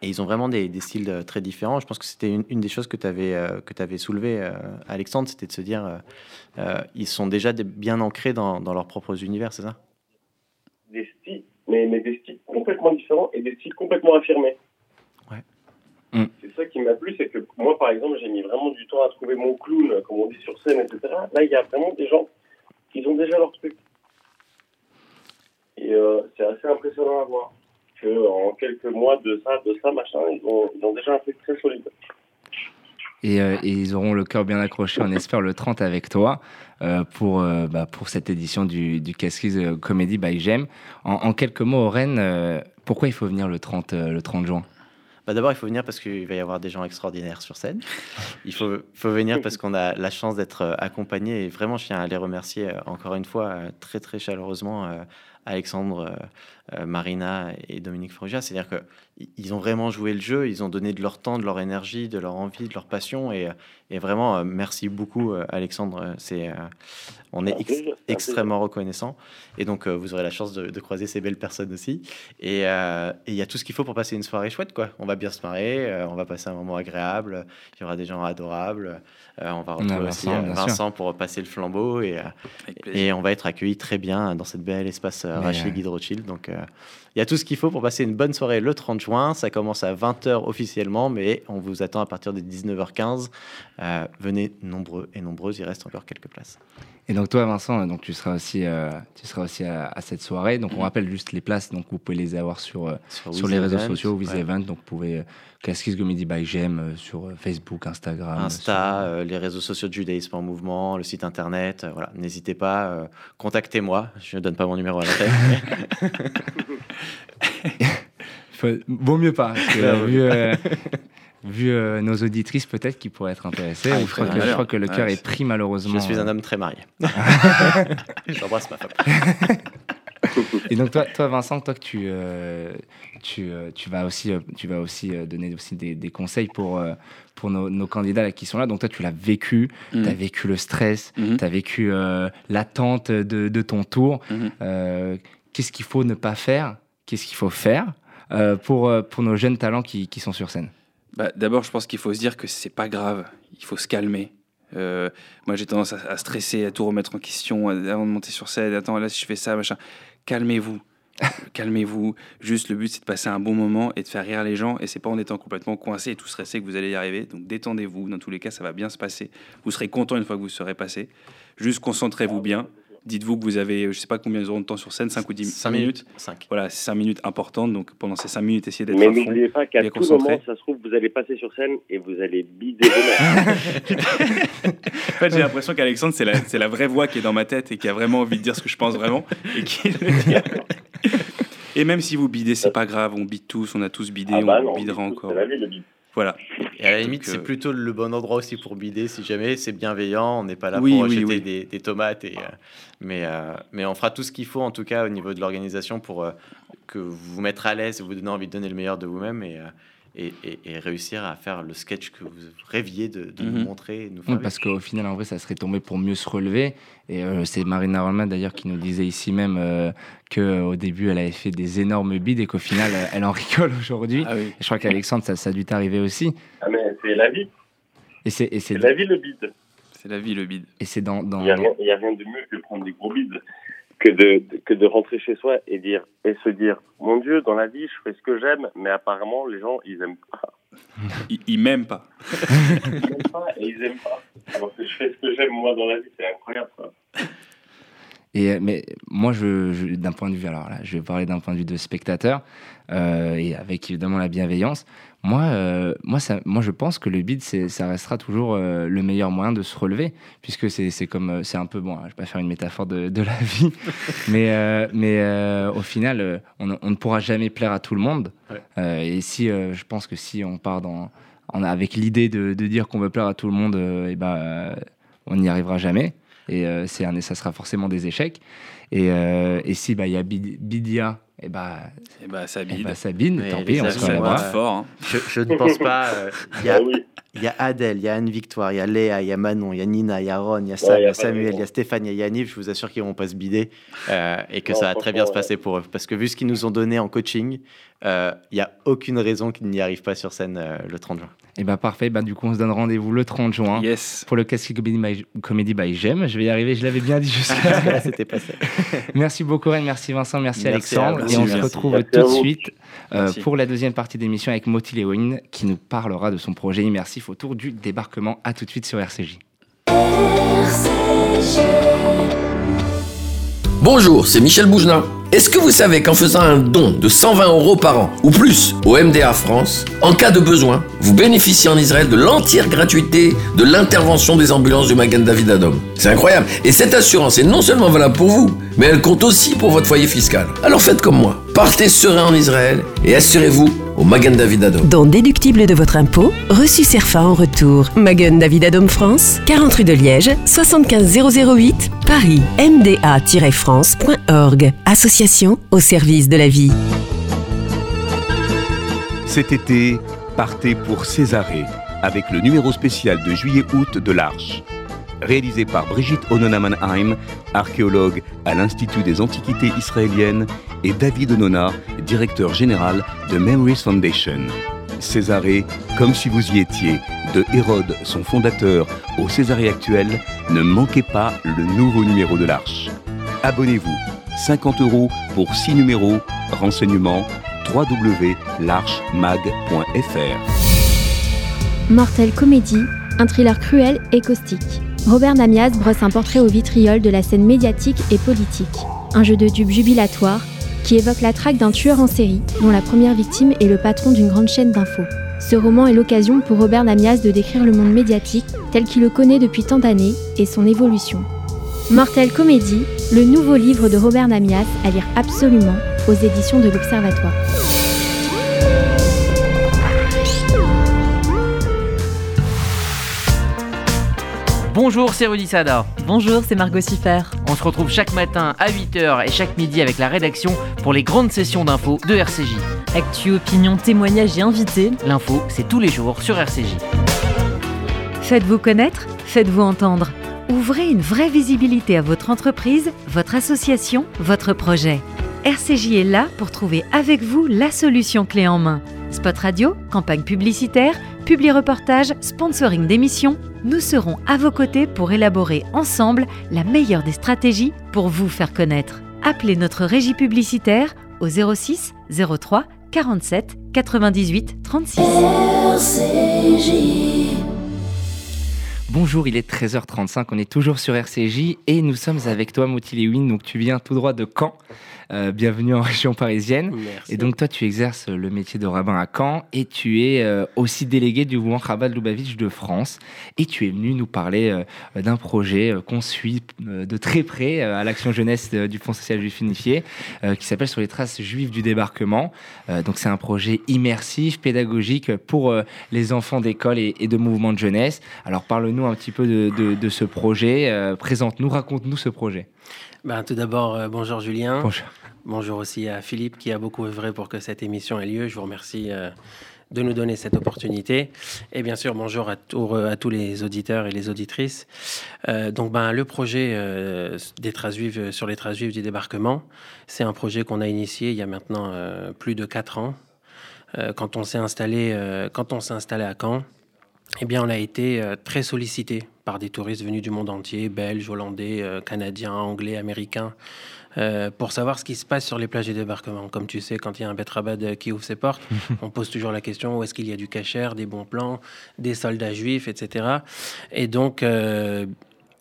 et ils ont vraiment des, des styles euh, très différents. Je pense que c'était une, une des choses que tu avais, euh, que avais soulevé, euh, Alexandre, c'était de se dire, euh, ils sont déjà des- bien ancrés dans, dans leurs propres univers, c'est ça? Des styles, mais, mais des styles complètement différents et des styles complètement affirmés. Ouais. Mm. C'est ça qui m'a plu, c'est que moi, par exemple, j'ai mis vraiment du temps à trouver mon clown, comme on dit sur scène, etc. Là, il y a vraiment des gens qui ont déjà leur truc. Et c'est assez impressionnant à voir. Que en quelques mois de ça, de ça, machin, ils ont, ils ont déjà un truc très solide. Et, euh, et ils auront le cœur bien accroché, on espère, le 30 avec toi euh, pour, euh, bah, pour cette édition du, du Casquise euh, Comedy by Gem. En, en quelques mots, Rennes, euh, pourquoi il faut venir le 30, euh, le 30 juin? Bah, D'abord, il faut venir parce qu'il va y avoir des gens extraordinaires sur scène. Il faut, faut venir parce qu'on a la chance d'être accompagné. Et vraiment, je tiens à les remercier encore une fois très, très chaleureusement Alexandre, euh, Marina et Dominique Frugia. C'est-à-dire qu'ils ont vraiment joué le jeu, ils ont donné de leur temps, de leur énergie, de leur envie, de leur passion. Et, vraiment, euh, merci beaucoup, euh, Alexandre. C'est, on est extrêmement reconnaissant. Et donc, vous aurez la chance de, croiser ces belles personnes aussi. Et il y a tout ce qu'il faut pour passer une soirée chouette. Quoi. On va bien se marrer, on va passer un moment agréable, il y aura des gens adorables. on va retrouver aussi Vincent pour passer le flambeau. Et, et on va être accueillis très bien dans cette belle espace Rachel Guide Rothschild. Donc, euh, il y a tout ce qu'il faut pour passer une bonne soirée le 30 juin. Ça commence à 20h officiellement, mais on vous attend à partir de 19h15. Euh, venez nombreux et nombreuses, il reste encore quelques places. Et donc toi, Vincent, donc tu seras aussi, euh, tu seras aussi à, cette soirée. Donc on mm. rappelle juste les places. Donc vous pouvez les avoir sur sur, les réseaux sociaux, With Event. Donc vous pouvez Casquis Comedy by J'aime sur Facebook, Instagram, Insta, les réseaux sociaux de Judaïsme en mouvement, le site internet. voilà, n'hésitez pas, contactez-moi. Je ne donne pas mon numéro à la tête. Vaut mieux pas. vu, euh, euh, nos auditrices, peut-être qui pourraient être intéressées. Ah, je, crois que, je, crois que, le cœur est pris malheureusement. Je suis un homme très marié. J'embrasse ma femme. Et donc toi, toi Vincent, toi que tu, euh, tu, tu, vas aussi, tu vas aussi donner aussi des, des conseils pour, pour nos, nos, candidats qui sont là. Donc toi, tu l'as vécu, mm. tu as vécu le stress, mm-hmm. tu as vécu l'attente de, de, ton tour. Mm-hmm. Qu'est-ce qu'il faut ne pas faire? Qu'est-ce qu'il faut faire? euh, pour, euh, pour nos jeunes talents qui, qui sont sur scène bah, D'abord, je pense qu'il faut se dire que c'est pas grave. Il faut se calmer. Euh, moi, j'ai tendance à, stresser, à tout remettre en question avant de monter sur scène. Attends, là, si je fais ça, machin. Calmez-vous. Calmez-vous. Juste, le but, c'est de passer un bon moment et de faire rire les gens. Et c'est pas en étant complètement coincé et tout stressé que vous allez y arriver. Donc, détendez-vous. Dans tous les cas, ça va bien se passer. Vous serez content une fois que vous serez passé. Juste concentrez-vous bien. Dites-vous que vous avez, je ne sais pas combien de temps sur scène, 5 ou 10 5 minutes. 5. Voilà, c'est 5 minutes importantes. Donc pendant ces 5 minutes, essayez d'être Mais n'oubliez pas qu'à tout moment, ça se trouve, vous allez passer sur scène et vous allez bider en fait, j'ai l'impression qu'Alexandre, c'est la, c'est la vraie voix qui est dans ma tête et qui a vraiment envie de dire ce que je pense vraiment. Et, qui et même si vous bidez, c'est pas grave. On bide tous, on a tous bidé, ah bah on bidera encore. La vie, le bide. Voilà. Et à la limite, c'est euh, plutôt le bon endroit aussi pour bider si jamais c'est bienveillant. On n'est pas là pour acheter Des, tomates. Et, euh, mais, euh, mais on fera tout ce qu'il faut, en tout cas, au niveau de l'organisation pour que vous vous mettre à l'aise et vous donner envie de donner le meilleur de vous-même. Et, et, réussir à faire le sketch que vous rêviez de, nous mhm. montrer. Nous faire parce qu'au final, en vrai, ça serait tombé pour mieux se relever. Et euh, c'est Marina Rollman d'ailleurs qui nous disait ici même euh, qu'au début, elle avait fait des énormes bides et qu'au final, elle en rigole aujourd'hui. Ah je crois qu'Alexandre, ça, ça a dû t'arriver aussi. Ah, mais c'est la vie. Et c'est, c'est la vie le bide. C'est la vie le bide. Et c'est dans. dans... Il n'y a, a, rien de mieux que prendre des gros bides que de, que de rentrer chez soi et, dire, et se dire Mon Dieu, dans la vie, je fais ce que j'aime, mais apparemment, les gens, ils aiment pas. Ils, ils m'aiment pas. ils m'aiment pas et ils aiment pas. Alors que je fais ce que j'aime, moi, dans la vie, c'est incroyable, ça. Et, mais moi, je, d'un point de vue, alors là, je vais parler d'un point de vue de spectateur, euh, et avec évidemment la bienveillance. Moi, euh, moi, ça, moi, je pense que le bid, ça restera toujours euh, le meilleur moyen de se relever, puisque c'est comme, c'est un peu bon. Hein, je vais pas faire une métaphore de, de la vie, mais, mais au final, on, on, ne pourra jamais plaire à tout le monde. et si, je pense que si on part dans, on a, avec l'idée de, de, dire qu'on veut plaire à tout le monde, et ben, on n'y arrivera jamais et euh, c'est un, ça sera forcément des échecs. Et, euh, et si bah il y a Bidia, et bah, et bah ça bide, et bah, ça bide tant pis, on se fort. Hein. Je, je, ne pense pas. Euh, il y a, ah il y a Adèle, il y a Anne-Victoire, il y a Léa, il y a Manon, il y a Nina, il y a Ron, il y a Sam, il y a Samuel, il y a Stéphane, il y a Yaniv. Je vous assure qu'ils vont pas se bider et que ça va très bien se passer pour eux. Parce que vu ce qu'ils nous ont donné en coaching, il n'y a aucune raison qu'ils n'y arrivent pas sur scène le 30 juin. Et eh bah parfait, bah du coup on se donne rendez-vous le 30 juin yes. pour le Casting Comedy, Comedy by J'aime. Je vais y arriver, je l'avais bien dit jusqu'à là, c'était passé. merci beaucoup Ren, merci Vincent, merci, Alexandre. et on se retrouve tout de suite euh, pour la deuxième partie d'émission avec Moti Lewin qui nous parlera de son projet immersif autour du débarquement. À tout de suite sur RCJ. Bonjour, c'est Michel Boujna. Est-ce que vous savez qu'en faisant un don de 120 euros par an ou plus au MDA France, en cas de besoin, vous bénéficiez en Israël de l'entière gratuité de l'intervention des ambulances du Magen David Adom? C'est incroyable. Et cette assurance est non seulement valable pour vous, mais elle compte aussi pour votre foyer fiscal. Alors faites comme moi. Partez serein en Israël et assurez-vous au Magen David Adom. Dont déductible de votre impôt, reçu CERFA en retour. Magen David Adom France, 40 rue de Liège, 75 008, Paris, mda-france.org. Association au service de la vie. Cet été, partez pour Césarée avec le numéro spécial de juillet-août de l'Arche. Réalisé par Brigitte Onona Mannheim, archéologue à l'Institut des Antiquités israéliennes, et David Onona, directeur général de Memories Foundation. Césarée, comme si vous y étiez, de Hérode, son fondateur, au Césarée actuel, ne manquez pas le nouveau numéro de l'Arche. Abonnez-vous, 50 euros pour 6 numéros, renseignements www.larchemag.fr. Mortel Comédie, un thriller cruel et caustique. Robert Namias brosse un portrait au vitriol de la scène médiatique et politique. Un jeu de dupes jubilatoire qui évoque la traque d'un tueur en série dont la première victime est le patron d'une grande chaîne d'infos. Ce roman est l'occasion pour Robert Namias de décrire le monde médiatique tel qu'il le connaît depuis tant d'années et son évolution. Mortel Comédie, le nouveau livre de Robert Namias à lire absolument aux éditions de l'Observatoire. Bonjour, c'est Rudy Sada. Bonjour, c'est Margot Siffer. On se retrouve chaque matin à 8h et chaque midi avec la rédaction pour les grandes sessions d'infos de RCJ. Actu, opinion, témoignages et invités. L'info, c'est tous les jours sur RCJ. Faites-vous connaître, faites-vous entendre. Ouvrez une vraie visibilité à votre entreprise, votre association, votre projet. RCJ est là pour trouver avec vous la solution clé en main. Spot radio, campagne publicitaire, publi-reportage, sponsoring d'émissions, nous serons à vos côtés pour élaborer ensemble la meilleure des stratégies pour vous faire connaître. Appelez notre régie publicitaire au 06 03 47 98 36. Bonjour, il est 13h35, on est toujours sur RCJ et nous sommes avec toi Moti Lewin, donc tu viens tout droit de Caen. Euh, bienvenue en région parisienne. Merci. Et donc toi, tu exerces le métier de rabbin à Caen et tu es euh, aussi délégué du mouvement Chabad Lubavitch de France. Et tu es venu nous parler euh, d'un projet qu'on suit de très près à l'action jeunesse du Fonds social juif unifié, qui s'appelle Sur les traces juives du débarquement. donc c'est un projet immersif, pédagogique pour les enfants d'école et, et, de mouvements de jeunesse. Alors parle-nous un petit peu de, de, de ce projet. Présente-nous, raconte-nous ce projet. Ben, tout d'abord, bonjour Julien. Bonjour. Bonjour aussi à Philippe qui a beaucoup œuvré pour que cette émission ait lieu. Je vous remercie euh, de nous donner cette opportunité. Et bien sûr, bonjour à, tous les auditeurs et les auditrices. Euh, donc, ben, le projet euh, juives sur les traces juives du débarquement, c'est un projet qu'on a initié il y a maintenant euh, plus de quatre ans. Euh, quand on s'est installé, quand on installé à Caen, eh bien, on a été très sollicité par des touristes venus du monde entier, belges, hollandais, canadiens, anglais, américains. Euh, pour savoir ce qui se passe sur les plages du débarquement. Comme tu sais, quand il y a un Betrabad qui ouvre ses portes, on pose toujours la question où est-ce qu'il y a du cachère, des bons plans, des soldats juifs, etc. Et donc, euh,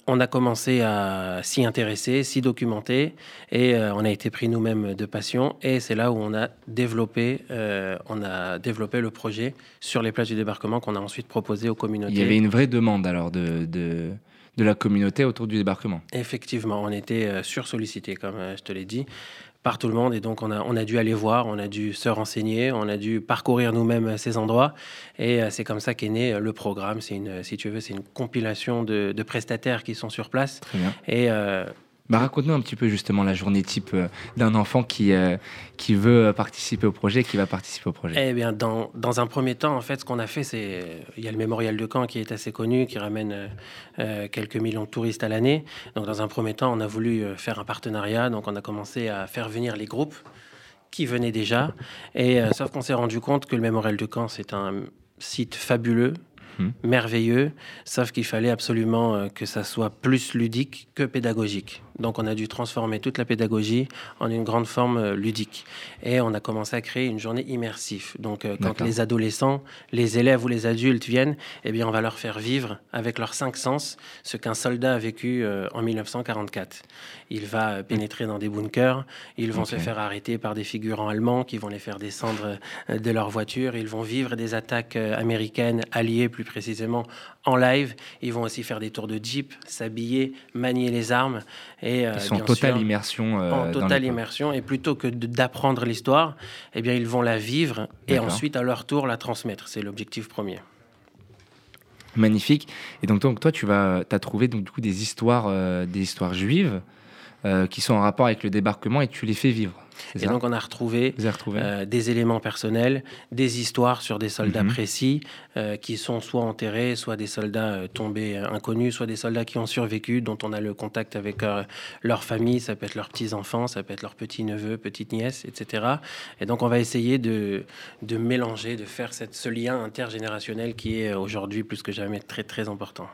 on a commencé à s'y intéresser, s'y documenter, et euh, on a été pris nous-mêmes de passion. Et c'est là où on a développé, euh, on a développé le projet sur les plages du débarquement qu'on a ensuite proposé aux communautés. Il y avait une vraie demande alors de... de de la communauté autour du débarquement. Effectivement, on était euh, sursollicité, comme euh, je te l'ai dit, par tout le monde. Et donc, on a, on a dû aller voir, on a dû se renseigner, on a dû parcourir nous-mêmes ces endroits. Et euh, c'est comme ça qu'est né le programme. C'est une, si tu veux, c'est une compilation de, de, prestataires qui sont sur place. Très bien. Et euh, bah, raconte-nous un petit peu justement la journée type euh, d'un enfant qui, euh, qui veut participer au projet, qui va participer au projet. Eh bien, dans, dans un premier temps, en fait, ce qu'on a fait, c'est il y a le mémorial de Caen qui est assez connu, qui ramène euh, quelques millions de touristes à l'année. Donc, dans un premier temps, on a voulu faire un partenariat. Donc, on a commencé à faire venir les groupes qui venaient déjà. Et sauf qu'on s'est rendu compte que le mémorial de Caen, c'est un site fabuleux, Mhm. merveilleux, sauf qu'il fallait absolument euh, que ça soit plus ludique que pédagogique. Donc on a dû transformer toute la pédagogie en une grande forme euh, ludique. Et on a commencé à créer une journée immersive. Donc euh, quand les adolescents, les élèves ou les adultes viennent, eh bien on va leur faire vivre avec leurs cinq sens ce qu'un soldat a vécu euh, en 1944. Il va pénétrer dans des bunkers, ils vont se faire arrêter par des figurants allemands qui vont les faire descendre de leur voiture, ils vont vivre des attaques américaines alliées plus précisément en live, ils vont aussi faire des tours de jeep, s'habiller, manier les armes et Et, ils sont en totale immersion. en totale immersion. Et plutôt que d'apprendre l'histoire, eh bien, ils vont la vivre et ensuite, à leur tour, la transmettre. C'est l'objectif premier. Magnifique. Et donc, donc toi, tu vas, as trouvé donc, du coup, des histoires, des histoires juives qui sont en rapport avec le débarquement et tu les fais vivre. Et donc on a retrouvé, euh, des éléments personnels, des histoires sur des soldats mhm. précis euh, qui sont soit enterrés, soit des soldats euh, tombés inconnus, soit des soldats qui ont survécu, dont on a le contact avec leur famille, ça peut être leurs petits-enfants, ça peut être leurs petits-neveux, petites-nièces, etc. Et donc on va essayer de, de mélanger, de faire cette, ce lien intergénérationnel qui est aujourd'hui plus que jamais très très important.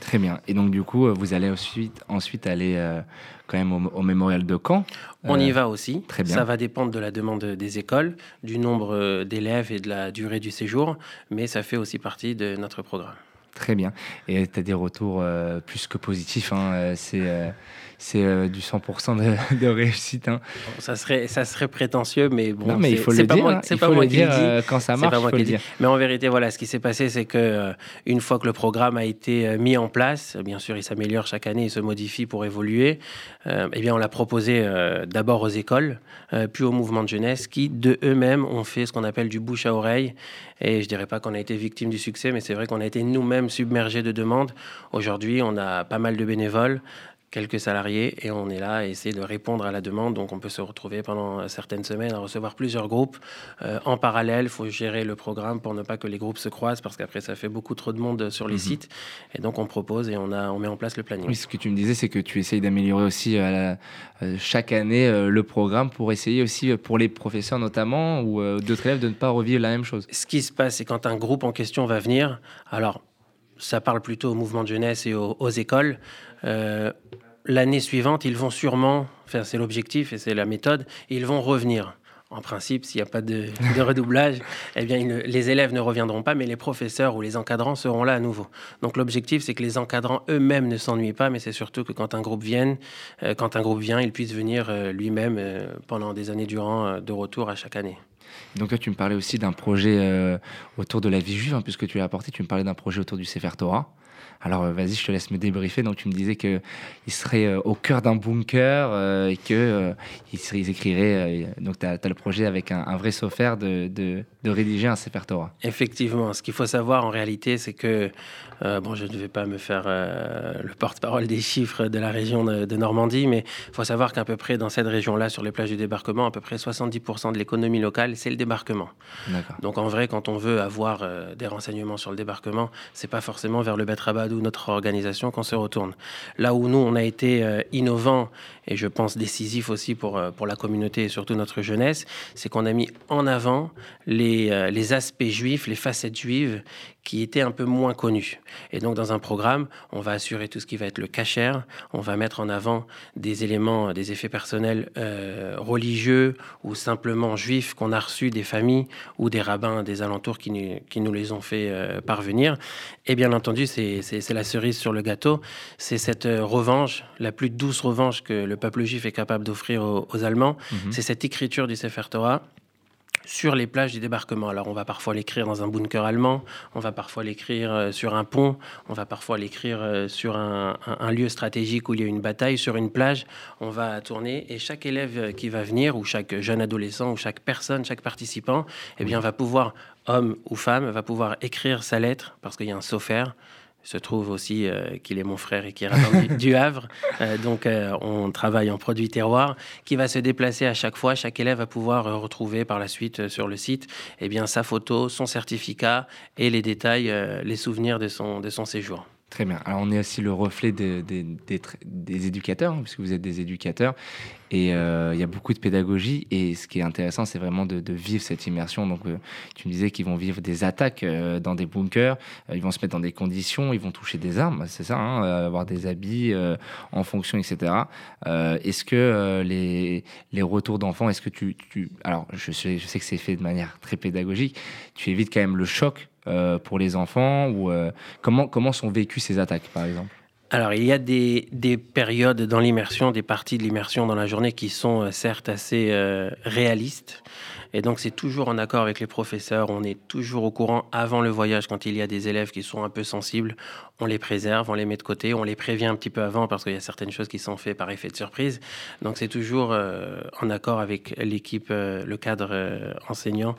Très bien. Et donc, du coup, vous allez ensuite, ensuite aller quand même au, mémorial de Caen. On y euh, va aussi. Très bien. Ça va dépendre de la demande des écoles, du nombre euh, d'élèves et de la durée du séjour, mais ça fait aussi partie de notre programme. Très bien. Et tu as des retours euh, plus que positifs. Hein. C'est c'est euh, du 100% de, réussite. Hein. ça, serait, ça serait prétentieux, mais bon, non, mais il faut le dire. Hein. C'est pas moi qui le dire quand ça marche. il faut le dire. Mais en vérité, voilà, ce qui s'est passé, c'est que euh, une fois que le programme a été euh, mis en place, bien sûr, il s'améliore chaque année, il se modifie pour évoluer. eh bien, on l'a proposé d'abord aux écoles, puis au mouvement de jeunesse, qui de eux-mêmes ont fait ce qu'on appelle du bouche à oreille. Et je dirais pas qu'on a été victime du succès, mais c'est vrai qu'on a été nous-mêmes submergés de demandes. Aujourd'hui, on a pas mal de bénévoles quelques salariés et on est là à essayer de répondre à la demande. Donc on peut se retrouver pendant certaines semaines à recevoir plusieurs groupes. Euh, en parallèle, il faut gérer le programme pour ne pas que les groupes se croisent parce qu'après ça fait beaucoup trop de monde sur les mhm. sites. Et donc on propose et on, a, on met en place le planning. Oui, ce que tu me disais, c'est que tu essayes d'améliorer aussi euh, euh, chaque année le programme pour essayer aussi pour les professeurs notamment ou d'autres élèves de ne pas revivre la même chose. Ce qui se passe, c'est quand un groupe en question va venir, alors ça parle plutôt au mouvement de jeunesse et aux, aux écoles l'année suivante, ils vont sûrement, enfin c'est l'objectif et c'est la méthode, ils vont revenir. En principe, s'il n'y a pas de, redoublage, eh bien, les élèves ne reviendront pas, mais les professeurs ou les encadrants seront là à nouveau. Donc l'objectif, c'est que les encadrants eux-mêmes ne s'ennuient pas, mais c'est surtout que quand un groupe vienne, euh, quand un groupe vient, il puisse venir euh, lui-même euh, pendant des années durant de retour à chaque année. Donc là, tu me parlais aussi d'un projet autour de la vie juive, hein, puisque tu l'as apporté. Tu me parlais d'un projet autour du Sefer Torah. Alors euh, vas-y, je te laisse me débriefer. Donc tu me disais qu'il serait euh, au cœur d'un bunker euh, et qu'ils écriraient. donc tu as, le projet avec un, vrai software de, de, rédiger un Sefer Torah. Effectivement. Ce qu'il faut savoir en réalité, c'est que euh, bon, je ne vais pas me faire euh, le porte-parole des chiffres de la région de, Normandie, mais il faut savoir qu'à peu près dans cette région-là, sur les plages du débarquement, à peu près 70% de l'économie locale, c'est le débarquement. Donc en vrai, quand on veut avoir euh, des renseignements sur le débarquement, c'est pas forcément vers le Betrabad ou notre organisation qu'on se retourne. Là où nous, on a été innovants et je pense décisif aussi pour, pour la communauté et surtout notre jeunesse, c'est qu'on a mis en avant les, les aspects juifs, les facettes juives qui étaient un peu moins connus. Et donc, dans un programme, on va assurer tout ce qui va être le cachère, on va mettre en avant des éléments, des effets personnels euh, religieux ou simplement juifs qu'on a reçus des familles ou des rabbins des alentours qui, nous, les ont fait euh, parvenir. Et bien entendu, c'est la cerise sur le gâteau. C'est cette euh, revanche, la plus douce revanche que le peuple juif est capable d'offrir aux, Allemands. Mhm. C'est cette écriture du Sefer Torah sur les plages du débarquement. Alors on va parfois l'écrire dans un bunker allemand, on va parfois l'écrire euh, sur un pont, on va parfois l'écrire euh, sur un, lieu stratégique où il y a une bataille, sur une plage. On va tourner et chaque élève qui va venir, ou chaque jeune adolescent, ou chaque personne, chaque participant, eh bien va pouvoir, homme ou femme, va pouvoir écrire sa lettre parce qu'il y a un sophère se trouve aussi euh, qu'il est mon frère et qui est du, du Havre. Euh, donc, euh, on travaille en produit terroir qui va se déplacer à chaque fois. Chaque élève va pouvoir retrouver par la suite sur le site eh bien, sa photo, son certificat et les détails, les souvenirs de son, de son séjour. Très bien. Alors, on est aussi le reflet des, éducateurs, hein, puisque vous êtes des éducateurs. Et euh, il y a beaucoup de pédagogie. Et ce qui est intéressant, c'est vraiment de, vivre cette immersion. Donc, euh, tu me disais qu'ils vont vivre des attaques euh, dans des bunkers. ils vont se mettre dans des conditions. Ils vont toucher des armes. C'est ça, hein, avoir des habits en fonction, etc. est-ce que les, retours d'enfants, est-ce que tu, Alors, sais, je sais que c'est fait de manière très pédagogique. Tu évites quand même le choc euh, pour les enfants ou euh, comment, comment sont vécues ces attaques, par exemple? Alors, il y a des, des périodes dans l'immersion, des parties de l'immersion dans la journée qui sont euh, certes assez réalistes. Et donc, c'est toujours en accord avec les professeurs. On est toujours au courant avant le voyage quand il y a des élèves qui sont un peu sensibles. On les préserve, on les met de côté, on les prévient un petit peu avant parce qu'il y a certaines choses qui sont faites par effet de surprise. Donc, c'est toujours euh, en accord avec l'équipe, euh, le cadre euh, enseignant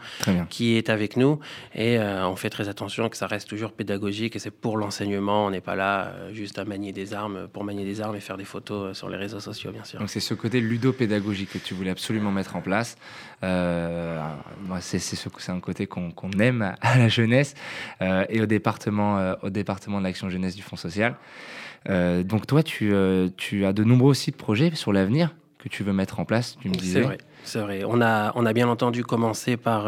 qui est avec nous. Et on fait très attention que ça reste toujours pédagogique et c'est pour l'enseignement. On n'est pas là juste à manier des armes pour manier des armes et faire des photos sur les réseaux sociaux, bien sûr. Donc, c'est ce côté ludopédagogique que tu voulais absolument mettre en place. C'est c'est un côté qu'on aime à la jeunesse et au département, au département de l'action jeunesse du Fonds social. Euh, donc toi, tu, tu as de nombreux sites projets sur l'avenir que tu veux mettre en place, tu me disais. C'est vrai, c'est vrai. On a, on a bien entendu commencer par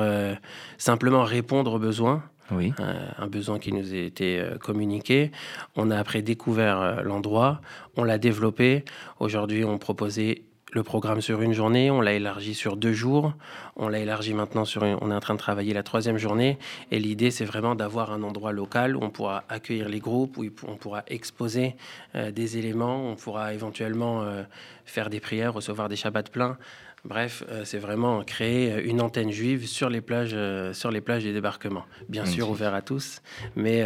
simplement répondre aux besoins. Oui. un besoin qui nous a été communiqué. On a après découvert l'endroit, on l'a développé. Aujourd'hui, on proposait le programme sur une journée, on l'a élargi sur deux jours, on l'a élargi maintenant sur, on est en train de travailler la troisième journée, et l'idée c'est vraiment d'avoir un endroit local où on pourra accueillir les groupes, où on pourra exposer euh, des éléments, on pourra éventuellement euh, faire des prières, recevoir des shabbats pleins. Bref, euh, c'est vraiment créer une antenne juive sur les plages, sur les plages des débarquements. Bien sûr, ouvert à tous, mais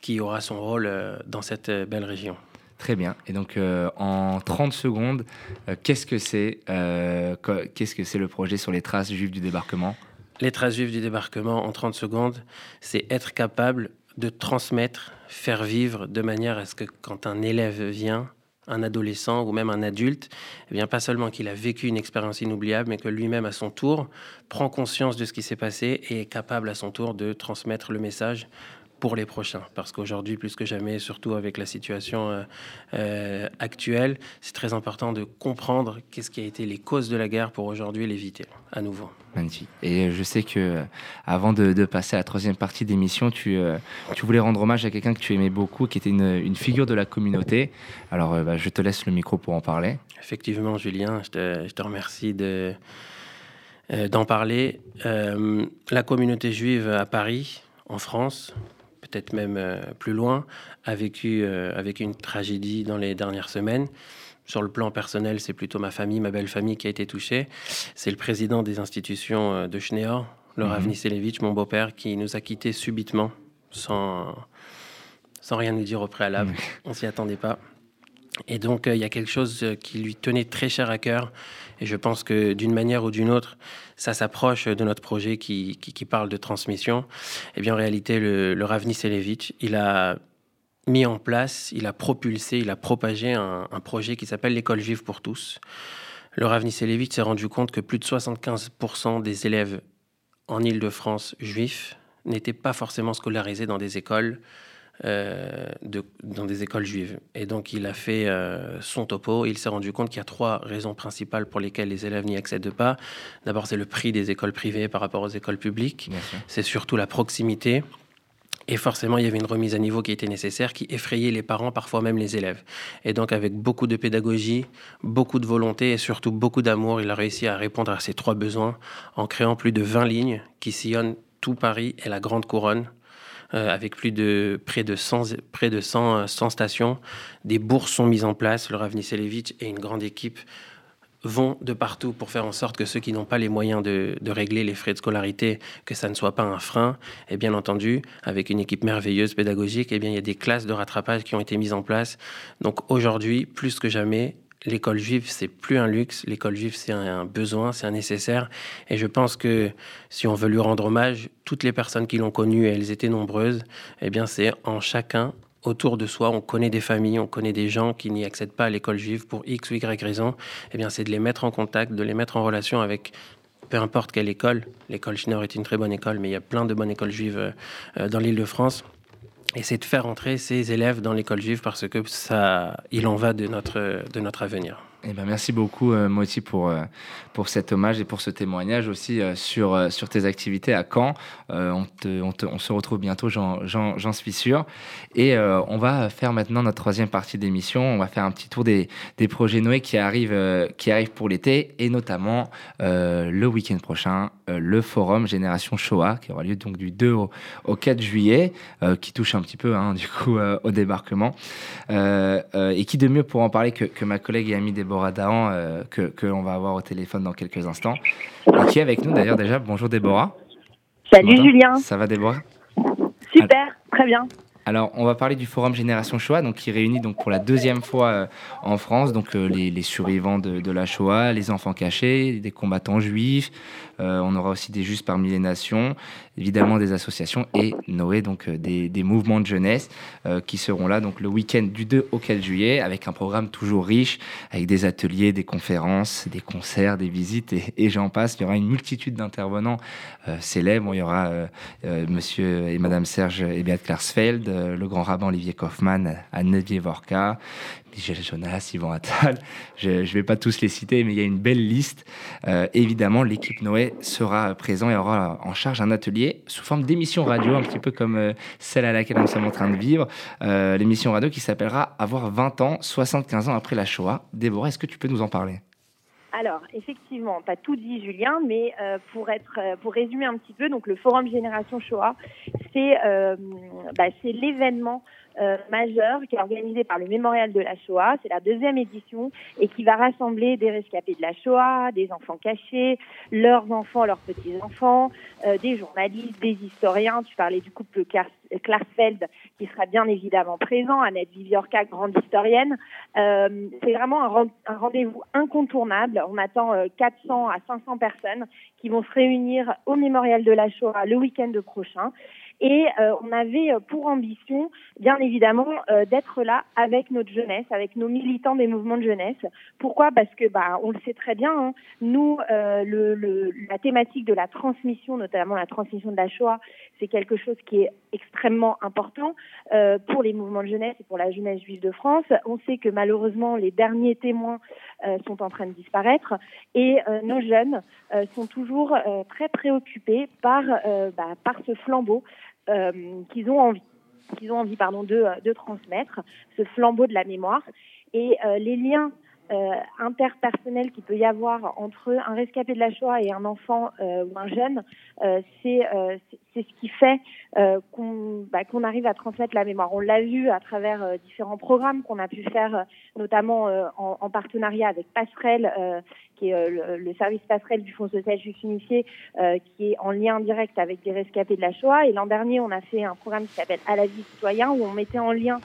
qui aura son rôle dans cette belle région. Très bien. Et donc, euh, en 30 secondes, euh, qu'est-ce que c'est euh, que le projet sur les traces juives du débarquement? Les traces juives du débarquement, en 30 secondes, c'est être capable de transmettre, faire vivre de manière à ce que quand un élève vient, un adolescent ou même un adulte, eh pas seulement qu'il a vécu une expérience inoubliable, mais que lui-même à son tour prend conscience de ce qui s'est passé et est capable à son tour de transmettre le message pour les prochains. Parce qu'aujourd'hui, plus que jamais, surtout avec la situation euh, euh, actuelle, c'est très important de comprendre qu'est-ce qui a été les causes de la guerre pour aujourd'hui l'éviter à nouveau. Magnifique. Et je sais que euh, avant de, passer à la troisième partie d'émission, tu, tu voulais rendre hommage à quelqu'un que tu aimais beaucoup, qui était une, figure de la communauté. Alors, bah, je te laisse le micro pour en parler. Effectivement, Julien, je te, je te remercie de d'en parler. la communauté juive à Paris, en France, peut-être même euh, plus loin, a vécu euh, avec une tragédie dans les dernières semaines. Sur le plan personnel, c'est plutôt ma famille, ma belle famille qui a été touchée. C'est le président des institutions euh, de Schneor, le Rav mhm. mon beau-père, qui nous a quittés subitement, sans, sans rien nous dire au préalable. On s'y attendait pas. Et donc, il y a quelque chose qui lui tenait très cher à cœur. Et je pense que d'une manière ou d'une autre, ça s'approche de notre projet qui, qui, parle de transmission. Eh bien, en réalité, le, le Ravni Selevich, il a mis en place, il a propulsé, il a propagé un, projet qui s'appelle l'école juive pour tous. Le Ravni Selevich s'est rendu compte que plus de 75% des élèves en Île-de-France juifs n'étaient pas forcément scolarisés dans des écoles euh, de, dans des écoles juives. Et donc, il a fait euh, son topo. il s'est rendu compte qu'il y a trois raisons principales pour lesquelles les élèves n'y accèdent pas. D'abord, c'est le prix des écoles privées par rapport aux écoles publiques. C'est surtout la proximité. Et forcément, il y avait une remise à niveau qui était nécessaire, qui effrayait les parents, parfois même les élèves. Et donc, avec beaucoup de pédagogie, beaucoup de volonté et surtout beaucoup d'amour, il a réussi à répondre à ces trois besoins en créant plus de 20 lignes qui sillonnent tout Paris et la Grande Couronne avec plus de près de 100, près de 100, 100 stations. Des bourses sont mises en place. Le Ravnicelevich et une grande équipe vont de partout pour faire en sorte que ceux qui n'ont pas les moyens de, régler les frais de scolarité, que ça ne soit pas un frein. Et bien entendu, avec une équipe merveilleuse pédagogique, et eh bien, il y a des classes de rattrapage qui ont été mises en place. Donc aujourd'hui, plus que jamais, l'école juive, c'est plus un luxe. L'école juive, c'est un besoin, c'est un nécessaire. Et je pense que si on veut lui rendre hommage, toutes les personnes qui l'ont connue, et elles étaient nombreuses, eh bien, c'est en chacun autour de soi, on connaît des familles, on connaît des gens qui n'y accèdent pas à l'école juive pour X ou Y raison, eh bien, c'est de les mettre en contact, de les mettre en relation avec peu importe quelle école. L'école Schneer est une très bonne école, mais il y a plein de bonnes écoles juives euh, dans l'île de France et c'est de faire entrer ces élèves dans l'école juive parce que ça, il en va de notre, de notre avenir. Eh ben, merci beaucoup, euh, Moti, pour, euh, pour cet hommage et pour ce témoignage aussi euh, sur, euh, sur tes activités à Caen. On, te, on, te, on, se retrouve bientôt, j'en suis sûr. Et on va faire maintenant notre troisième partie d'émission. On va faire un petit tour des, des projets Noé qui arrivent, qui arrivent pour l'été et notamment le week-end prochain, le forum Génération Shoah qui aura lieu donc du 2 au, 4 juillet, qui touche un petit peu hein, du coup au débarquement. et qui de mieux pour en parler que, que ma collègue et amie Déborah Déborah Dahan, que, que l'on va avoir au téléphone dans quelques instants, et qui est avec nous d'ailleurs déjà. Bonjour Déborah. Salut Julien. Ça va Déborah? Super, très bien. Alors, on va parler du forum Génération Shoah, donc qui réunit donc pour la deuxième fois euh, en France donc euh, les, survivants de, la Shoah, les enfants cachés, des combattants juifs, euh, on aura aussi des justes parmi les nations, évidemment des associations et Noé, donc des, mouvements de jeunesse qui seront là le week-end du 2 au 4 juillet avec un programme toujours riche, avec des ateliers, des conférences, des concerts, des visites et, j'en passe. Il y aura une multitude d'intervenants célèbres. il y aura Monsieur et Madame Serge et Beat Klarsfeld, le grand rabbin Olivier Kaufmann, Anne Vorka, Michel Jonas, Yvan Attal. Je ne vais pas tous les citer, mais il y a une belle liste. Euh, évidemment, l'équipe Noé sera présent et aura en charge un atelier sous forme d'émission radio, un petit peu comme euh, celle à laquelle nous sommes en train de vivre. Euh, l'émission radio qui s'appellera Avoir 20 ans, 75 ans après la Shoah. Déborah, est-ce que tu peux nous en parler? Alors, effectivement, tu as tout dit, Julien, mais pour, pour résumer un petit peu, donc le Forum Génération Shoah, c'est bah, l'événement euh, majeur qui est organisé par le Mémorial de la Shoah. C'est la deuxième édition et qui va rassembler des rescapés de la Shoah, des enfants cachés, leurs enfants, leurs petits-enfants, euh, des journalistes, des historiens. Tu parlais du couple Klarsfeld qui sera bien évidemment présent, Annette Viviorca, grande historienne. Euh, c'est vraiment un, un rendez-vous incontournable. On attend 400 à 500 personnes qui vont se réunir au Mémorial de la Shoah le week-end prochain. Et euh, on avait euh, pour ambition, bien évidemment, euh, d'être là avec notre jeunesse, avec nos militants des mouvements de jeunesse. Pourquoi? Parce que, bah, on le sait très bien, hein, nous, le, le, la thématique de la transmission, notamment la transmission de la Shoah, c'est quelque chose qui est extrêmement important pour les mouvements de jeunesse et pour la jeunesse juive de France. On sait que malheureusement, les derniers témoins sont en train de disparaître et nos jeunes sont toujours très préoccupés par, bah, par ce flambeau euh, qu'ils ont envie qu'ils ont envie pardon, de, de transmettre, ce flambeau de la mémoire. Et euh, les liens euh, interpersonnel qu'il peut y avoir entre un rescapé de la Shoah et un enfant euh, ou un jeune, euh, c'est euh, ce qui fait euh, qu'on bah, qu'on arrive à transmettre la mémoire. On l'a vu à travers différents programmes qu'on a pu faire, notamment en, en, partenariat avec Passerelle, qui est le, le, service Passerelle du Fonds social juif unifié, qui est en lien direct avec des rescapés de la Shoah. Et l'an dernier, on a fait un programme qui s'appelle À la vie citoyen, où on mettait en lien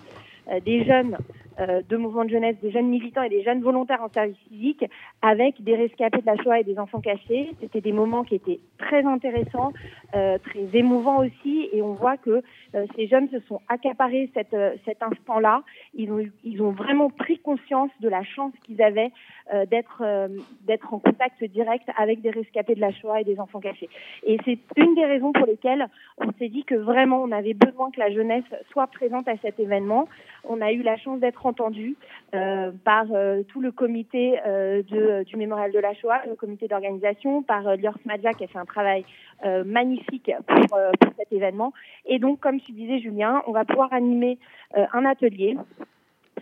des jeunes euh, de mouvements de jeunesse, des jeunes militants et des jeunes volontaires en service civique avec des rescapés de la Shoah et des enfants cachés. C'était des moments qui étaient très intéressants, euh, très émouvants aussi, et on voit que euh, ces jeunes se sont accaparés cet instant-là. Ils ont, ils ont vraiment pris conscience de la chance qu'ils avaient d'être d'être en contact direct avec des rescapés de la Shoah et des enfants cachés. Et c'est une des raisons pour lesquelles on s'est dit que vraiment on avait besoin que la jeunesse soit présente à cet événement. On a eu la chance d'être entendu euh, par euh, tout le comité euh, de, du Mémorial de la Shoah, le comité d'organisation, par Lior Smadja qui a fait un travail magnifique pour, pour, cet événement. Et donc, comme tu disais, Julien, on va pouvoir animer un atelier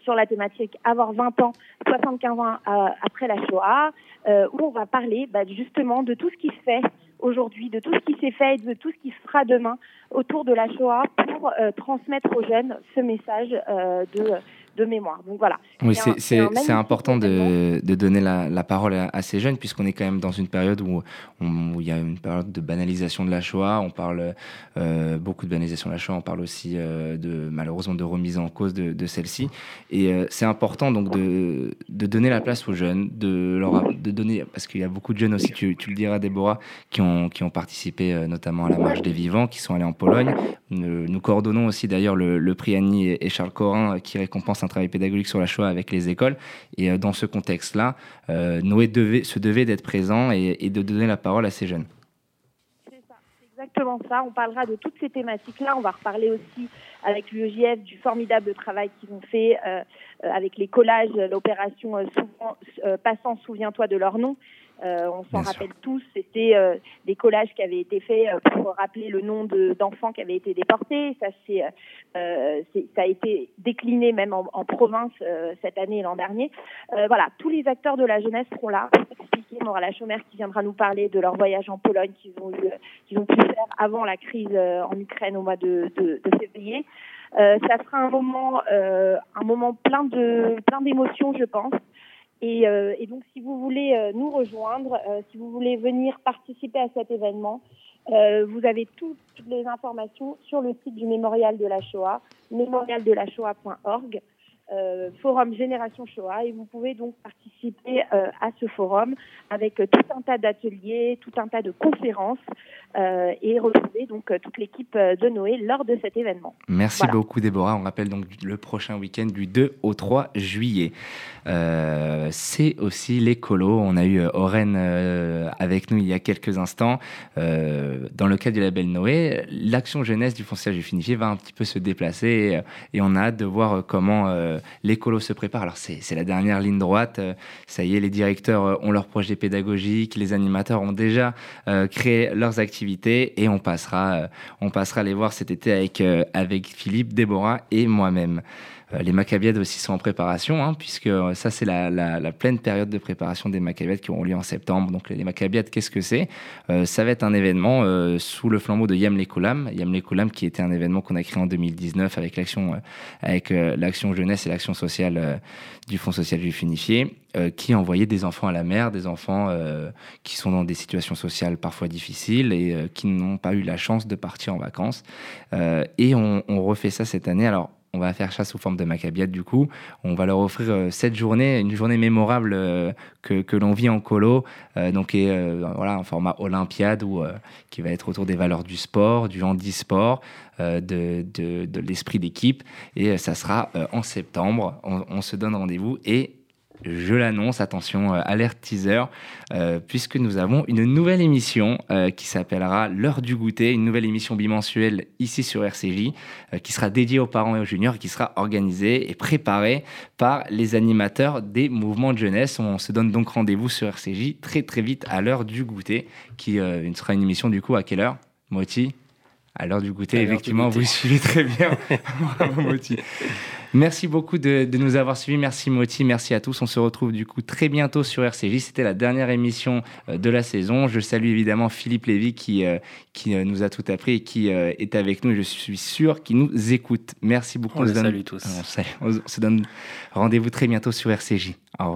sur la thématique avoir 20 ans, 75 ans après la Shoah, où on va parler bah, justement de tout ce qui se fait aujourd'hui, de tout ce qui s'est fait et de tout ce qui se fera demain autour de la Shoah pour transmettre aux jeunes ce message de de mémoire. Donc voilà. Oui, c'est important de, de, donner la, la parole à, ces jeunes, puisqu'on est quand même dans une période où, il y a une période de banalisation de la Shoah. On parle euh, beaucoup de banalisation de la Shoah. On parle aussi euh, de malheureusement de remise en cause de, de celle-ci. Et euh, c'est important donc de, de, donner la place aux jeunes, de leur de donner parce qu'il y a beaucoup de jeunes aussi. Tu, tu, le diras, Déborah, qui ont qui ont participé notamment à la marche des vivants, qui sont allés en Pologne. Nous, coordonnons aussi d'ailleurs le, le, prix Annie et Charles Corin qui récompense un travail pédagogique sur la Shoah avec les écoles. Et euh, dans ce contexte-là, euh, Noé se devait d'être présent et, de donner la parole à ces jeunes. Exactement ça. On parlera de toutes ces thématiques-là. On va reparler aussi avec l'UEJF du formidable travail qu'ils ont fait euh, avec les collages, l'opération Passant, souviens-toi de leur nom. Euh, on s'en rappelle tous, c'était euh, des collages qui avaient été faits euh, pour rappeler le nom d'enfants qui avaient été déportés. Ça, c'est, ça a été décliné même en, en province cette année et l'an dernier. voilà, tous les acteurs de la jeunesse seront là pour expliquer. On aura la chômère qui viendra nous parler de leur voyage en Pologne qu'ils ont, eu, qu'ils ont pu faire avant la crise en Ukraine au mois de, de, de février. ça sera un moment, un moment plein de plein d'émotions, je pense Et, et, donc, si vous voulez nous rejoindre, si vous voulez venir participer à cet événement, vous avez toutes les informations sur le site du Mémorial de la Shoah, mémorialdelaShoah.org. Euh, forum Génération Shoah et vous pouvez donc participer euh, à ce forum avec tout un tas d'ateliers, tout un tas de conférences euh, et retrouver donc toute l'équipe de Noé lors de cet événement. Merci beaucoup Déborah. On rappelle donc le prochain week-end du 2 au 3 juillet. C'est aussi l'écolo. On a eu Oren avec nous il y a quelques instants. dans le cadre du label Noé, l'action jeunesse du foncier du finifié va un petit peu se déplacer et, on a hâte de voir comment euh, l'écolo se prépare. Alors c'est la dernière ligne droite. Euh, ça y est, les directeurs euh, ont leur projet pédagogique, les animateurs ont déjà créé leurs activités et on passera, on passera les voir cet été avec, avec Philippe, Déborah et moi-même. Euh, les Maccabiades aussi sont en préparation, hein, puisque euh, ça, c'est la, pleine période de préparation des Maccabiades qui auront lieu en septembre. Donc, les Maccabiades, qu'est-ce que c'est? Euh, Ça va être un événement sous le flambeau de Yam Lekolam. Yam qui était un événement qu'on a créé en 2019 avec l'action avec l'action jeunesse et l'action sociale du Fonds social juif unifié, qui envoyait des enfants à la mer, des enfants qui sont dans des situations sociales parfois difficiles et qui n'ont pas eu la chance de partir en vacances. et on, on refait ça cette année. Alors, on va faire ça sous forme de macabiade du coup. On va leur offrir euh, cette journée, une journée mémorable euh, que, l'on vit en colo, euh, donc et, voilà un format olympiade où, qui va être autour des valeurs du sport, du handisport, de, de, l'esprit d'équipe. Et ça sera en septembre. On, on se donne rendez-vous et je l'annonce, attention, euh, alerte teaser, euh, puisque nous avons une nouvelle émission euh, qui s'appellera L'heure du goûter, une nouvelle émission bimensuelle ici sur RCJ, qui sera dédiée aux parents et aux juniors, et qui sera organisée et préparée par les animateurs des mouvements de jeunesse. On se donne donc rendez-vous sur RCJ très très vite à l'heure du goûter, qui sera une émission du coup à quelle heure? Moti à l'heure du goûter, effectivement, vous suivez très bien. Bravo, Moti. Merci beaucoup de, nous avoir suivis. Merci Moti, merci à tous. On se retrouve du coup très bientôt sur RCJ. C'était la dernière émission euh, de la saison. Je salue évidemment Philippe Lévy qui, euh, qui euh, nous a tout appris et qui est avec nous. Je suis sûr qu'il nous écoute. Merci beaucoup. On, on se salue tous. On, on se donne rendez-vous très bientôt sur RCJ. Au revoir.